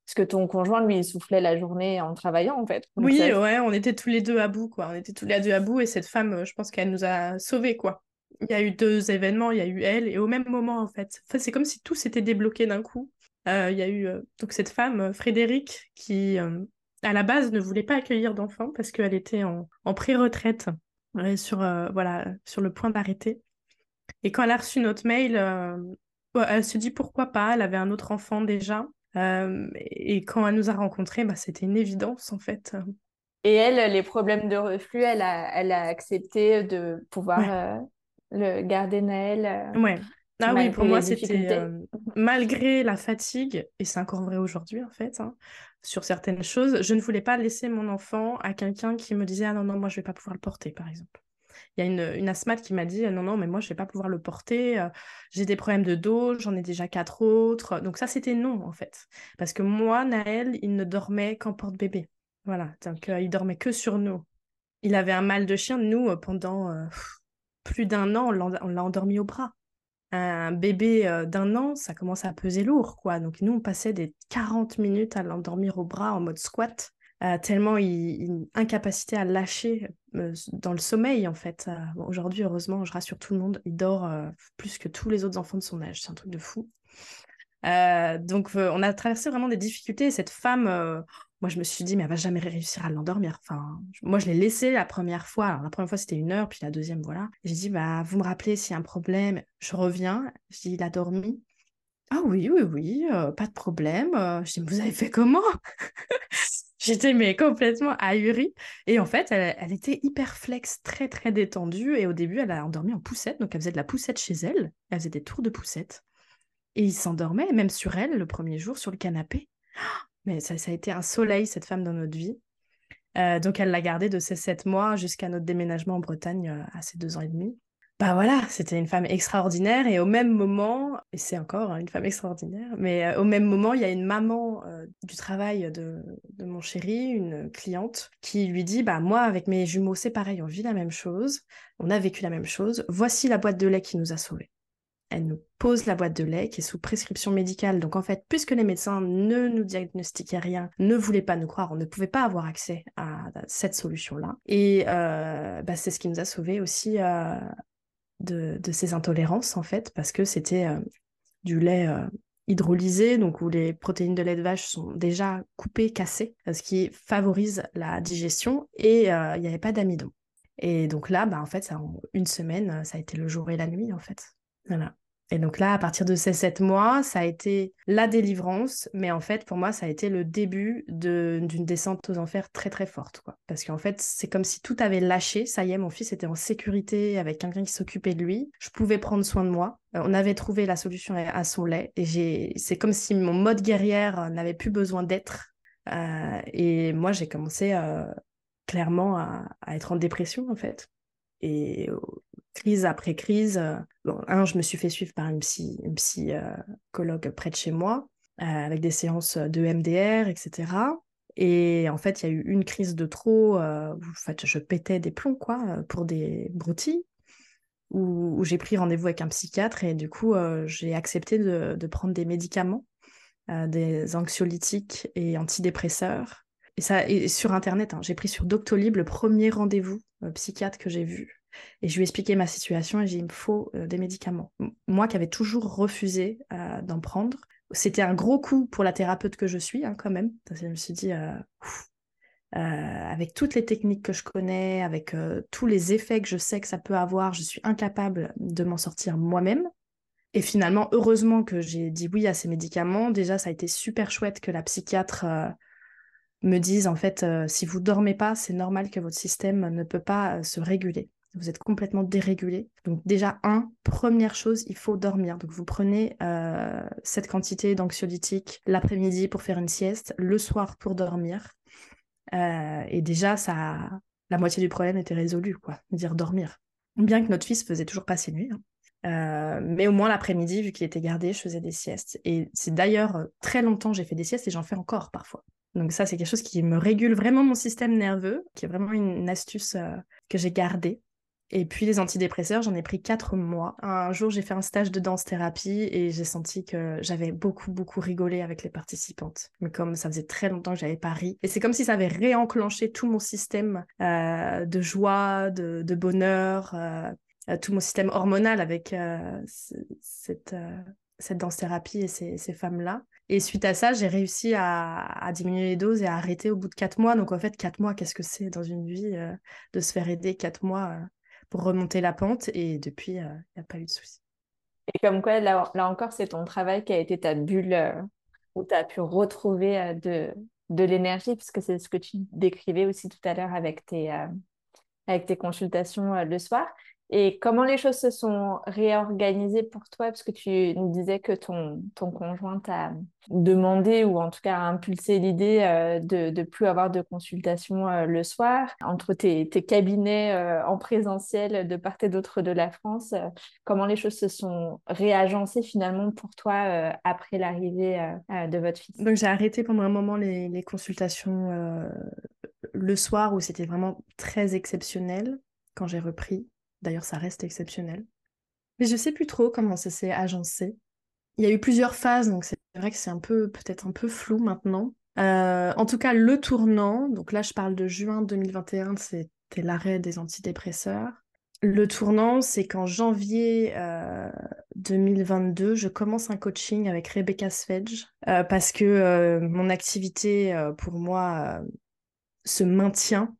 Speaker 1: Parce que ton conjoint, lui, il soufflait la journée en travaillant en fait.
Speaker 2: oui, ouais, on était tous les deux à bout, quoi. On était tous les deux à bout et cette femme, euh, je pense qu'elle nous a sauvés, quoi. Il y a eu deux événements, il y a eu elle et au même moment en fait. Enfin, c'est comme si tout s'était débloqué d'un coup. Euh, il y a eu euh, donc cette femme, euh, Frédéric, qui à la base ne voulait pas accueillir d'enfants parce qu'elle était en, pré-retraite, sur, voilà, sur le point d'arrêter. Et quand elle a reçu notre mail, elle se dit pourquoi pas, elle avait un autre enfant déjà. et quand elle nous a rencontrés, bah, c'était une évidence en fait.
Speaker 1: Et elle, les problèmes de reflux, elle a, elle a accepté de pouvoir le garder Naël.
Speaker 2: Ouais, ah oui, pour moi, c'était euh, malgré la fatigue, et c'est encore vrai aujourd'hui en fait, hein, sur certaines choses. Je ne voulais pas laisser mon enfant à quelqu'un qui me disait ah non non moi je vais pas pouvoir le porter par exemple. Il y a une, une asthmate qui m'a dit non non mais moi je vais pas pouvoir le porter. Euh, j'ai des problèmes de dos, j'en ai déjà quatre autres. Donc ça c'était non en fait parce que moi Naël il ne dormait qu'en porte-bébé. Voilà donc euh, il dormait que sur nous. Il avait un mal de chien nous euh, pendant plus d'un an on l'a endormi au bras un bébé euh, d'un an, ça commence à peser lourd, quoi. Donc nous, on passait des 40 minutes à l'endormir au bras en mode squat, euh, tellement il, incapacité à lâcher euh, dans le sommeil, en fait. Aujourd'hui, heureusement, je rassure tout le monde, il dort plus que tous les autres enfants de son âge. C'est un truc de fou. donc, on a traversé vraiment des difficultés. Cette femme, moi, je me suis dit, mais elle va jamais réussir à l'endormir. Enfin, moi, je l'ai laissé la première fois. Alors, la première fois, c'était une heure, puis la deuxième, voilà. J'ai dit, bah, vous me rappelez s'il y a un problème. Je reviens. Je il a dormi. Ah oui, oui, oui, euh, pas de problème. Euh, je dis, vous avez fait comment? J'étais mais complètement ahurie. Et en fait, elle, elle, était hyper flex, très, très détendue. Et au début, elle a endormi en poussette. Donc, elle faisait de la poussette chez elle. Elle faisait des tours de poussette. Et il s'endormait, même sur elle, le premier jour, sur le canapé. Mais ça, a été un soleil, cette femme, dans notre vie. Euh, donc, elle l'a gardée de ses sept mois jusqu'à notre déménagement en Bretagne euh, à ses deux ans et demi. Bah voilà, c'était une femme extraordinaire et au même moment, et c'est encore hein, une femme extraordinaire, mais euh, au même moment, il y a une maman du travail de, mon chéri, une cliente, qui lui dit Bah moi, avec mes jumeaux, c'est pareil, on vit la même chose, on a vécu la même chose, voici la boîte de lait qui nous a sauvés elle nous pose la boîte de lait qui est sous prescription médicale. Donc en fait, puisque les médecins ne nous diagnostiquaient rien, ne voulaient pas nous croire, on ne pouvait pas avoir accès à cette solution-là. Et euh, bah, c'est ce qui nous a sauvés aussi euh, de, ces intolérances en fait, parce que c'était euh, du lait hydrolysé, donc où les protéines de lait de vache sont déjà coupées, cassées, ce qui favorise la digestion, et il n'y avait pas d'amidon. Et donc là, bah, en fait, en une semaine, ça a été le jour et la nuit, en fait. Voilà. Et donc là, à partir de ces sept mois, ça a été la délivrance, mais en fait, pour moi, ça a été le début d'une descente aux enfers très très forte, quoi. Parce qu'en fait, c'est comme si tout avait lâché. Ça y est, mon fils était en sécurité avec quelqu'un qui s'occupait de lui. Je pouvais prendre soin de moi. Euh, on avait trouvé la solution à son lait, et c'est comme si mon mode guerrière n'avait plus besoin d'être. Euh, et moi, j'ai commencé euh, clairement à, à, être en dépression, en fait. Et crise après crise. Euh, un, je me suis fait suivre par une, psy, une psychologue près de chez moi, euh, avec des séances de MDR, etc. Et en fait, il y a eu une crise de trop, euh, où en fait, je pétais des plombs, quoi, pour des broutilles, où, j'ai pris rendez-vous avec un psychiatre et du coup, j'ai accepté de, prendre des médicaments, des anxiolytiques et antidépresseurs. Et ça, et sur Internet, hein, j'ai pris sur Doctolib le premier rendez-vous psychiatre que j'ai vu. Et je lui ai expliqué ma situation et j'ai dit, il me faut euh, des médicaments. Moi qui avais toujours refusé euh, d'en prendre, c'était un gros coup pour la thérapeute que je suis, hein, quand même. je me suis dit, euh, avec toutes les techniques que je connais, avec tous les effets que je sais que ça peut avoir, je suis incapable de m'en sortir moi-même. Et finalement, heureusement que j'ai dit oui à ces médicaments. Déjà, ça a été super chouette que la psychiatre me dise, en fait, si vous dormez pas, c'est normal que votre système ne peut pas se réguler vous êtes complètement dérégulé. Donc déjà, un, première chose, il faut dormir. Donc vous prenez euh, cette quantité d'anxiolytiques l'après-midi pour faire une sieste, le soir pour dormir. Euh, et déjà, ça, la moitié du problème était résolu, quoi, dire dormir. Bien que notre fils faisait toujours pas ses nuits. Hein. Euh, mais au moins l'après-midi, vu qu'il était gardé, je faisais des siestes. Et c'est d'ailleurs très longtemps j'ai fait des siestes et j'en fais encore parfois. Donc ça, c'est quelque chose qui me régule vraiment mon système nerveux, qui est vraiment une, astuce que j'ai gardée. Et puis les antidépresseurs, j'en ai pris quatre mois. Un jour, j'ai fait un stage de danse-thérapie et j'ai senti que j'avais beaucoup, beaucoup rigolé avec les participantes. Mais comme ça faisait très longtemps que j'avais pas ri. Et c'est comme si ça avait réenclenché tout mon système euh, de joie, de, bonheur, euh, euh, tout mon système hormonal avec cette, danse-thérapie et ces, femmes-là. Et suite à ça, j'ai réussi à, diminuer les doses et à arrêter au bout de quatre mois. Donc en fait, quatre mois, qu'est-ce que c'est dans une vie de se faire aider quatre mois remonter la pente. Et depuis, il n'y a pas eu de souci.
Speaker 1: Et comme quoi, là, encore, c'est ton travail qui a été ta bulle euh, où tu as pu retrouver euh, de, de l'énergie, puisque c'est ce que tu décrivais aussi tout à l'heure avec euh, avec tes consultations le soir. Et comment les choses se sont réorganisées pour toi? Parce que tu nous disais que ton, ton conjoint t'a demandé ou en tout cas a impulsé l'idée euh, de ne plus avoir de consultation euh, le soir. Entre tes, tes cabinets euh, en présentiel de part et d'autre de la France, comment les choses se sont réagencées finalement pour toi après l'arrivée de votre fils
Speaker 2: Donc j'ai arrêté pendant un moment les, les consultations le soir où c'était vraiment très exceptionnel quand j'ai repris. D'ailleurs, ça reste exceptionnel. Mais je sais plus trop comment ça s'est agencé. Il y a eu plusieurs phases, donc c'est vrai que c'est un peu, peut-être un peu flou maintenant. Euh, en tout cas, le tournant, donc là je parle de juin 2021, c'était l'arrêt des antidépresseurs. Le tournant, c'est qu'en janvier 2022, euh, je commence un coaching avec Rebecca Svedge euh, parce que mon activité, pour moi, se maintient,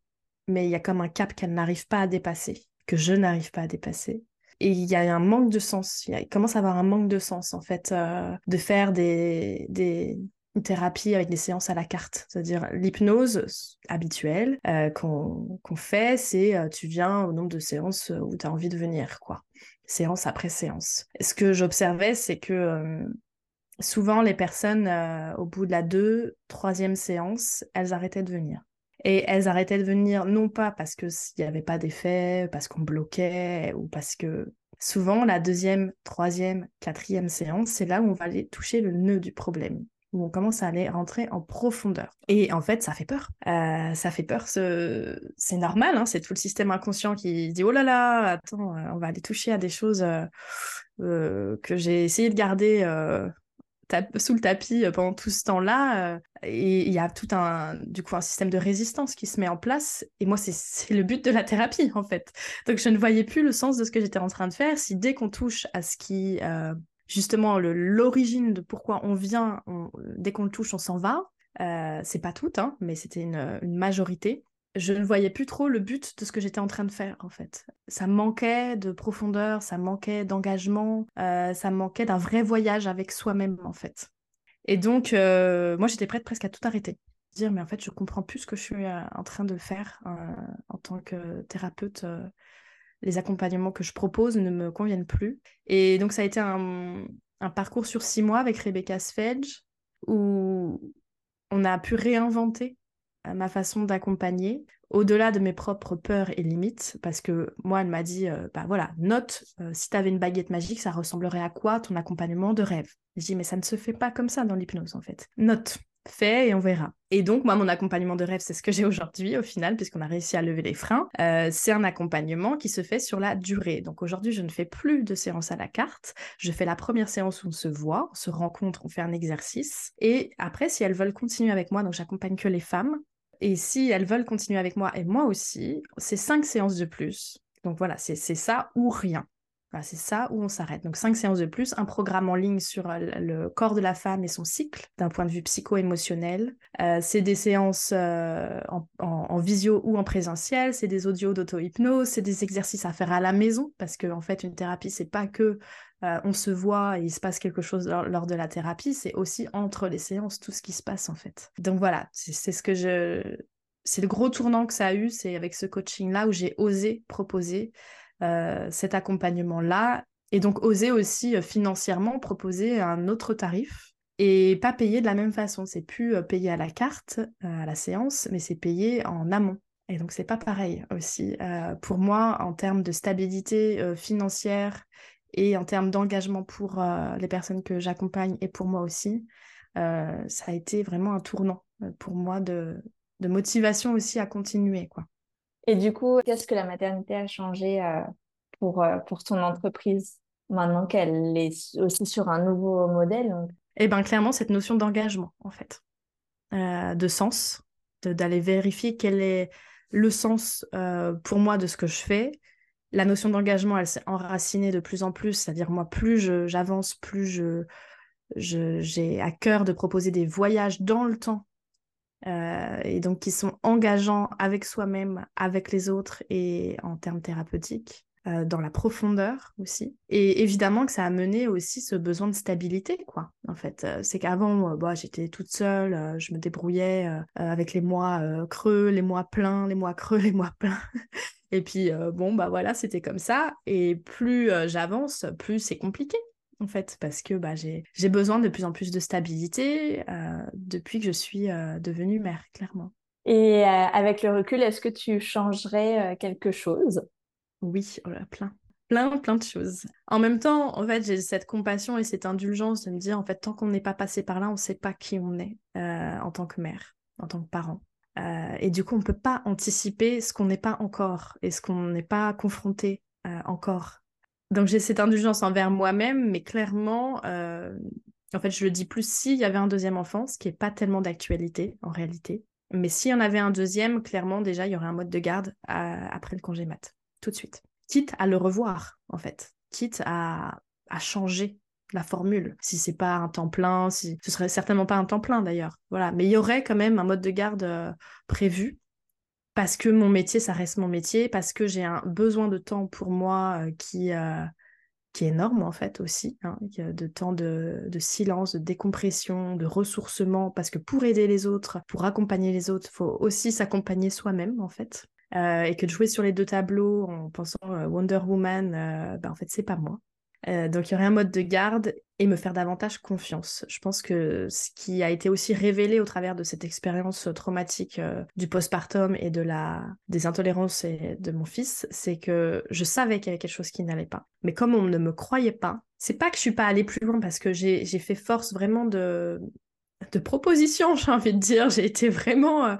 Speaker 2: mais il y a comme un cap qu'elle n'arrive pas à dépasser que je n'arrive pas à dépasser. Et il y a un manque de sens, il, commence à avoir un manque de sens en fait, euh, de faire des, des thérapies avec des séances à la carte. C'est-à-dire l'hypnose habituelle euh, qu'on fait, c'est euh, tu viens au nombre de séances où tu as envie de venir, quoi. Séance après séance. ce que j'observais, c'est que souvent les personnes, au bout de la deux, troisième séance, elles arrêtaient de venir. Et elles arrêtaient de venir, non pas parce qu'il n'y avait pas d'effet, parce qu'on bloquait, ou parce que souvent la deuxième, troisième, quatrième séance, c'est là où on va aller toucher le nœud du problème où on commence à aller rentrer en profondeur. Et en fait, ça fait peur. Euh, ça fait peur, ce... c'est normal, hein, c'est tout le système inconscient qui dit, oh là là, attends, euh, on va aller toucher à des choses euh, que j'ai essayé de garder sous le tapis euh, pendant tout ce temps-là. Euh, et il y a tout un, du coup, un système de résistance qui se met en place. Et moi, c'est le but de la thérapie, en fait. Donc, je ne voyais plus le sens de ce que j'étais en train de faire. Si dès qu'on touche à ce qui, euh, justement, l'origine de pourquoi on vient, dès qu'on le touche, on s'en va. c'est pas tout, hein, mais c'était une, une majorité je ne voyais plus trop le but de ce que j'étais en train de faire en fait. Ça manquait de profondeur, ça manquait d'engagement, euh, ça manquait d'un vrai voyage avec soi-même en fait. Et donc euh, moi j'étais prête presque à tout arrêter, dire mais en fait je comprends plus ce que je suis euh, en train de faire en tant que thérapeute. les accompagnements que je propose ne me conviennent plus. Et donc ça a été un, un parcours sur six mois avec Rebecca Svedge où on a pu réinventer ma façon d'accompagner, au-delà de mes propres peurs et limites, parce que moi, elle m'a dit, euh, bah voilà, note, euh, si tu avais une baguette magique, ça ressemblerait à quoi ton accompagnement de rêve? Je dis, mais ça ne se fait pas comme ça dans l'hypnose, en fait. Note, fais et on verra. Et donc, moi, mon accompagnement de rêve, c'est ce que j'ai aujourd'hui, au final, puisqu'on a réussi à lever les freins. Euh, c'est un accompagnement qui se fait sur la durée. Donc, aujourd'hui, je ne fais plus de séance à la carte. Je fais la première séance où on se voit, on se rencontre, on fait un exercice. Et après, si elles veulent continuer avec moi, donc j'accompagne que les femmes, et si elles veulent continuer avec moi et moi aussi, c'est cinq séances de plus. Donc voilà, c'est ça ou rien. c'est ça où on s'arrête. Donc cinq séances de plus, un programme en ligne sur euh, le corps de la femme et son cycle d'un point de vue psycho-émotionnel. Euh, c'est des séances euh, en, visio ou en présentiel, c'est des audios d'auto-hypnose, c'est des exercices à faire à la maison parce qu'en en fait une thérapie c'est pas que euh, on se voit il se passe quelque chose lors, de la thérapie, c'est aussi entre les séances tout ce qui se passe en fait. Donc voilà, c'est ce que je... C'est le gros tournant que ça a eu, c'est avec ce coaching-là où j'ai osé proposer euh, cet accompagnement-là et donc oser aussi euh, financièrement proposer un autre tarif et pas payer de la même façon. C'est plus payer à la carte, à la séance, mais c'est payer en amont. Et donc, c'est pas pareil aussi. pour moi, en termes de stabilité financière et en termes d'engagement pour euh, les personnes que j'accompagne et pour moi aussi, euh, ça a été vraiment un tournant euh, pour moi de, de, motivation aussi à continuer. Quoi.
Speaker 1: Et du coup, qu'est-ce que la maternité a changé pour, pour ton entreprise maintenant qu'elle est aussi sur un nouveau modèle
Speaker 2: Eh bien, clairement, cette notion d'engagement, en fait, de sens, d'aller vérifier quel est le sens pour moi de ce que je fais, la notion d'engagement, elle s'est enracinée de plus en plus. C'est-à-dire, moi, plus j'avance, plus je, j'ai à cœur de proposer des voyages dans le temps. Euh, et donc qui sont engageants avec soi-même, avec les autres et en termes thérapeutiques. euh, dans la profondeur aussi. Et évidemment que ça a mené aussi ce besoin de stabilité, quoi. En fait, euh, c'est qu'avant, bah, j'étais toute seule, je me débrouillais avec les mois creux, les mois pleins, les mois creux, les mois pleins. Et puis, bon, bah voilà, c'était comme ça. Et plus j'avance, plus c'est compliqué en fait, parce que bah, j'ai besoin de plus en plus de stabilité depuis que je suis devenue mère, clairement.
Speaker 1: Et avec le recul, est-ce que tu changerais quelque chose?
Speaker 2: Oui, oh plein. Plein, plein de choses. En même temps, en fait, j'ai cette compassion et cette indulgence de me dire, en fait, tant qu'on n'est pas passé par là, on ne sait pas qui on est en tant que mère, en tant que parent. Et du coup, on ne peut pas anticiper ce qu'on n'est pas encore et ce qu'on n'est pas confronté encore. Donc j'ai cette indulgence envers moi-même, mais clairement, euh, en fait, je le dis plus s'il y avait un deuxième enfant, ce qui n'est pas tellement d'actualité en réalité. Mais s'il y en avait un deuxième, clairement, déjà, il y aurait un mode de garde après le congé mat, tout de suite. Quitte à le revoir, en fait. Quitte à, changer la formule. Si c'est pas un temps plein, si ce serait certainement pas un temps plein d'ailleurs. Voilà, mais il y aurait quand même un mode de garde euh, prévu parce que mon métier, ça reste mon métier, parce que j'ai un besoin de temps pour moi euh, qui, euh, qui est énorme en fait aussi, hein, de temps de, silence, de décompression, de ressourcement, parce que pour aider les autres, pour accompagner les autres, faut aussi s'accompagner soi-même en fait. Et que de jouer sur les deux tableaux en pensant Wonder Woman, ben, en fait c'est pas moi. Euh, donc il y aurait un mode de garde et me faire davantage confiance. Je pense que ce qui a été aussi révélé au travers de cette expérience traumatique euh, du postpartum et de la des intolérances de mon fils, c'est que je savais qu'il y avait quelque chose qui n'allait pas. Mais comme on ne me croyait pas, c'est pas que je suis pas allée plus loin parce que j'ai fait force vraiment de propositions, j'ai envie de dire. J'ai été vraiment euh,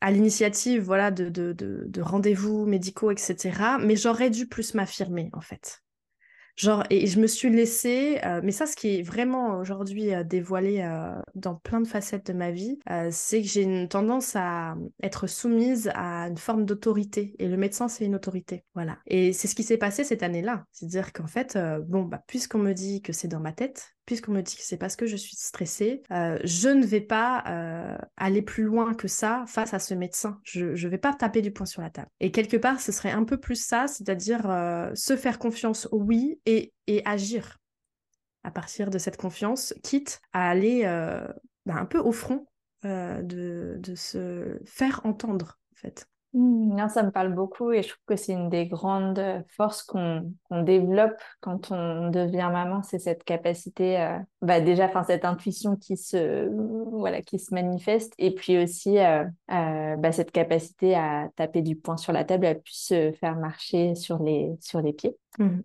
Speaker 2: à l'initiative voilà de rendez-vous médicaux, etc. Mais j'aurais dû plus m'affirmer en fait. Genre, et je me suis laissée, euh, mais ça, ce qui est vraiment aujourd'hui euh, dévoilé euh, dans plein de facettes de ma vie, c'est que j'ai une tendance à être soumise à une forme d'autorité. Et le médecin, c'est une autorité. Voilà. Et c'est ce qui s'est passé cette année-là. C'est-à-dire qu'en fait, bon, bah, puisqu'on me dit que c'est dans ma tête, puisqu'on me dit que c'est parce que je suis stressée, euh, je ne vais pas euh, aller plus loin que ça face à ce médecin. Je ne vais pas taper du poing sur la table. Et quelque part, ce serait un peu plus ça, c'est-à-dire euh, se faire confiance, oui, et, agir à partir de cette confiance, quitte à aller bah, un peu au front de, de se faire entendre, en fait.
Speaker 1: Mmh, non, ça me parle beaucoup et je trouve que c'est une des grandes forces qu'on développe quand on devient maman, c'est cette capacité, euh, bah déjà, enfin cette intuition qui se, voilà, qui se manifeste et puis aussi euh, euh, bah, cette capacité à taper du poing sur la table, à pu se faire marcher sur les, sur les pieds. Mmh.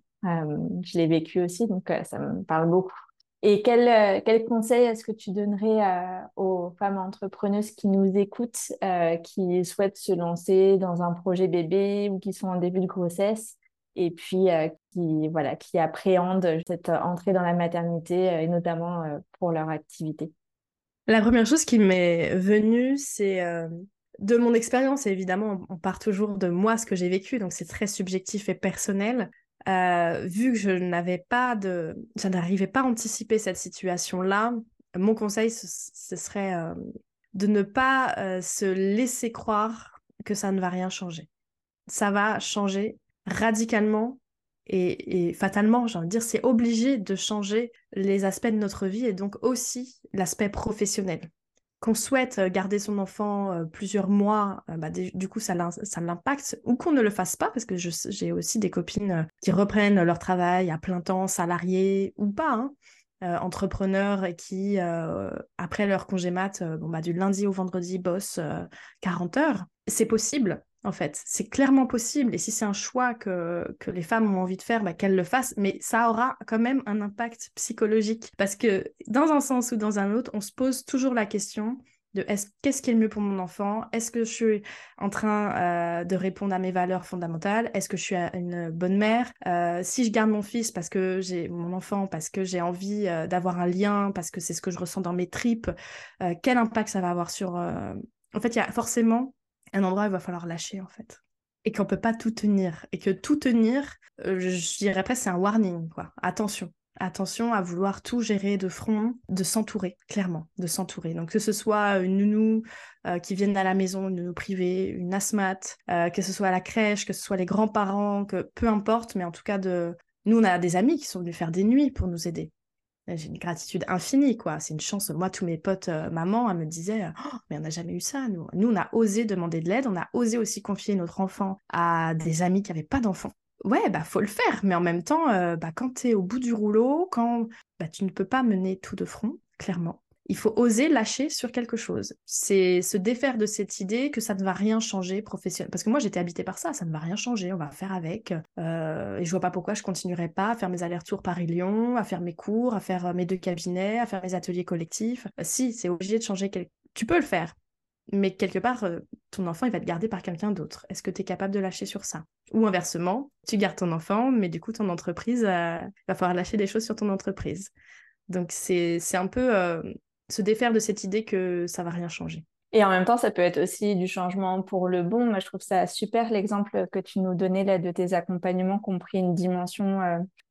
Speaker 1: je l'ai vécu aussi, donc ça me parle beaucoup. Et quel, euh, quel conseil est-ce que tu donnerais euh, aux femmes entrepreneuses qui nous écoutent, euh, qui souhaitent se lancer dans un projet bébé ou qui sont en début de grossesse et puis qui, voilà, qui appréhendent cette entrée dans la maternité et notamment pour leur activité?
Speaker 2: La première chose qui m'est venue, c'est de mon expérience, évidemment, on part toujours de moi, ce que j'ai vécu, donc c'est très subjectif et personnel. Euh, vu que je n'avais pas de, je n'arrivais pas à anticiper cette situation-là, mon conseil ce, serait euh, de ne pas euh, se laisser croire que ça ne va rien changer. Ça va changer radicalement et, et fatalement, j'ai envie de dire, c'est obligé de changer les aspects de notre vie et donc aussi l'aspect professionnel qu'on souhaite euh, garder son enfant euh, plusieurs mois, euh, bah, du coup, ça, l'impacte, ou qu'on ne le fasse pas, parce que j'ai aussi des copines qui reprennent leur travail à plein temps, salariés ou pas, hein, entrepreneurs qui, après leur congé mat, bah, du lundi au vendredi, bossent 40 heures. C'est possible, en fait. C'est clairement possible. Et si c'est un choix que, les femmes ont envie de faire, bah, qu'elles le fassent. Mais ça aura quand même un impact psychologique. Parce que dans un sens ou dans un autre, on se pose toujours la question de qu'est-ce qui est le mieux pour mon enfant? Est-ce que je suis en train euh, de répondre à mes valeurs fondamentales? Est-ce que je suis une bonne mère? Euh, Si je garde mon fils parce que j'ai mon enfant, parce que j'ai envie euh, d'avoir un lien, parce que c'est ce que je ressens dans mes tripes, quel impact ça va avoir sur... En fait, il y a forcément un endroit où il va falloir lâcher en fait. Et qu'on peut pas tout tenir. Et que tout tenir, euh, je, dirais presque c'est un warning, quoi. Attention. Attention à vouloir tout gérer de front, de s'entourer, clairement, de s'entourer. Donc que ce soit une nounou euh, qui vienne à la maison, une nounou privée, une asthmate, euh, que ce soit à la crèche, que ce soit les grands-parents, que peu importe, mais en tout cas de... Nous, on a des amis qui sont venus faire des nuits pour nous aider. J'ai une gratitude infinie, quoi. C'est une chance. Moi, tous mes potes, euh, maman, elle me disait, oh, mais on n'a jamais eu ça, nous. Nous, on a osé demander de l'aide, on a osé aussi confier notre enfant à des amis qui n'avaient pas d'enfants ouais, bah faut le faire, mais en même temps, euh, bah, quand tu au bout du rouleau, quand bah, tu ne peux pas mener tout de front, clairement, il faut oser lâcher sur quelque chose. C'est se défaire de cette idée que ça ne va rien changer professionnellement. Parce que moi, j'étais habitée par ça, ça ne va rien changer, on va faire avec. Euh, et je vois pas pourquoi je continuerai pas à faire mes allers-retours Paris-Lyon, à faire mes cours, à faire euh, mes deux cabinets, à faire mes ateliers collectifs. si, c'est obligé de changer. Tu peux le faire, mais quelque part, euh, ton enfant, il va être gardé par quelqu'un d'autre. Est-ce que tu es capable de lâcher sur ça? Ou inversement, tu gardes ton enfant, mais du coup, ton entreprise, euh, va falloir lâcher des choses sur ton entreprise. Donc, c'est un peu euh, se défaire de cette idée que ça va rien changer.
Speaker 1: Et en même temps, ça peut être aussi du changement pour le bon. Moi, je trouve ça super l'exemple que tu nous donnais là de tes accompagnements qui ont pris une dimension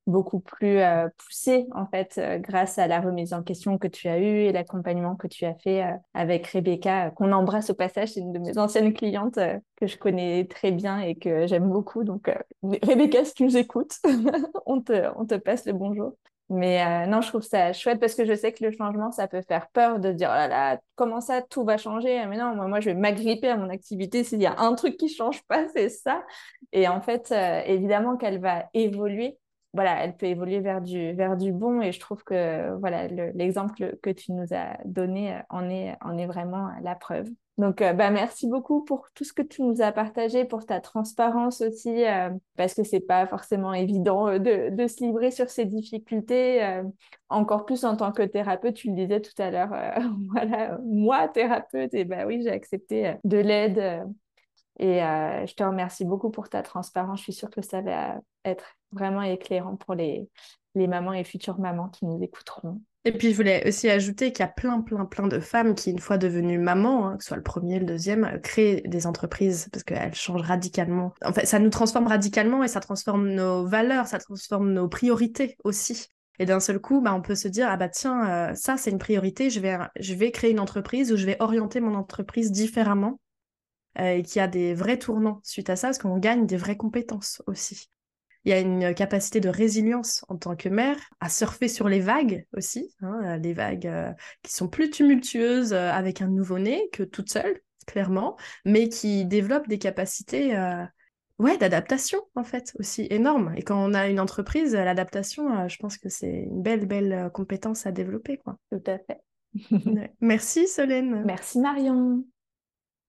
Speaker 1: beaucoup plus euh, poussée en fait euh, grâce à la remise en question que tu as eue et l'accompagnement que tu as fait euh, avec Rebecca qu'on embrasse au passage c'est une de mes anciennes clientes que je connais très bien et que j'aime beaucoup donc Rebecca si tu nous écoutes on te on te passe le bonjour mais non je trouve ça chouette parce que je sais que le changement ça peut faire peur de dire oh comment ça tout va changer? Mais non moi, moi je vais m'agripper à mon activité s'il y a un truc qui change pas c'est ça. Et en fait évidemment qu'elle va évoluer. Voilà, elle peut évoluer vers du, vers du bon et je trouve que voilà l'exemple que tu nous as donné euh, en est, en est vraiment la preuve. Donc, euh, bah, merci beaucoup pour tout ce que tu nous as partagé, pour ta transparence aussi, euh, parce que c'est pas forcément évident de, de, se livrer sur ces difficultés, encore plus en tant que thérapeute, tu le disais tout à l'heure, voilà, moi, thérapeute, et bah oui, j'ai accepté de l'aide et euh, je te remercie beaucoup pour ta transparence. Je suis sûre que ça va être vraiment éclairant pour les mamans et futures mamans qui nous écouteront.
Speaker 2: Et puis, je voulais aussi ajouter qu'il y a plein, plein, plein de femmes qui, une fois devenues mamans, hein, que ce soit le premier, le deuxième, euh, créent des entreprises parce qu'elles changent radicalement. En fait, ça nous transforme radicalement et ça transforme nos valeurs, ça transforme nos priorités aussi. Et d'un seul coup, bah, on peut se dire, ah bah tiens, euh, ça c'est une priorité, je vais, je créer une entreprise où je vais orienter mon entreprise différemment euh, et qu'il y a des vrais tournants suite à ça, parce qu'on gagne des vraies compétences aussi. Il y a une capacité de résilience en tant que mère, à surfer sur les vagues aussi, hein, euh, les vagues euh, qui sont plus tumultueuses avec un nouveau-né que toute seule, clairement, mais qui développent des capacités ouais, d'adaptation en fait aussi énormes. Et quand on a une entreprise, l'adaptation, je pense que c'est une belle, belle compétence à développer. Quoi.
Speaker 1: Tout à fait.
Speaker 2: Merci Solène.
Speaker 1: Merci Marion.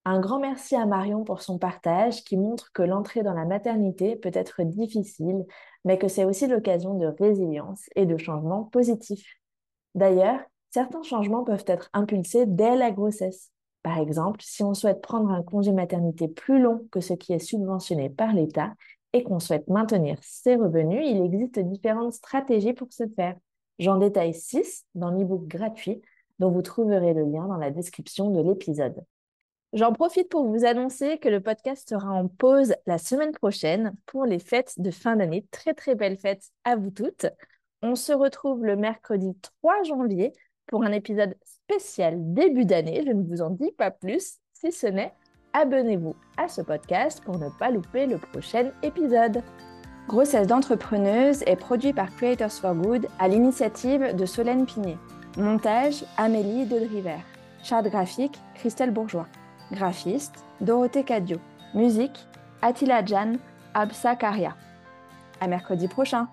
Speaker 1: Un grand merci à Marion pour son partage qui montre que l'entrée dans la maternité peut être difficile, mais que c'est aussi l'occasion de résilience et de changements positifs. D'ailleurs, certains changements peuvent être impulsés dès la grossesse. Par exemple, si on souhaite prendre un congé maternité plus long que ce qui est subventionné par l'État et qu'on souhaite maintenir ses revenus, il existe différentes stratégies pour ce faire. J'en détaille 6 dans l'e-book gratuit dont vous trouverez le lien dans la description de l'épisode. J'en profite pour vous annoncer que le podcast sera en pause la semaine prochaine pour les fêtes de fin d'année. Très très belles fêtes à vous toutes. On se retrouve le mercredi 3 janvier pour un épisode spécial début d'année. Je ne vous en dis pas plus, si ce n'est abonnez-vous à ce podcast pour ne pas louper le prochain épisode. Grossesse d'entrepreneuse est produit par Creators for Good à l'initiative de Solène Pigné. Montage Amélie Dedriver. Charte graphique Christelle Bourgeois. Graphiste, Dorothée Cadio. Musique, Attila Jan, Absa Karia. À mercredi prochain!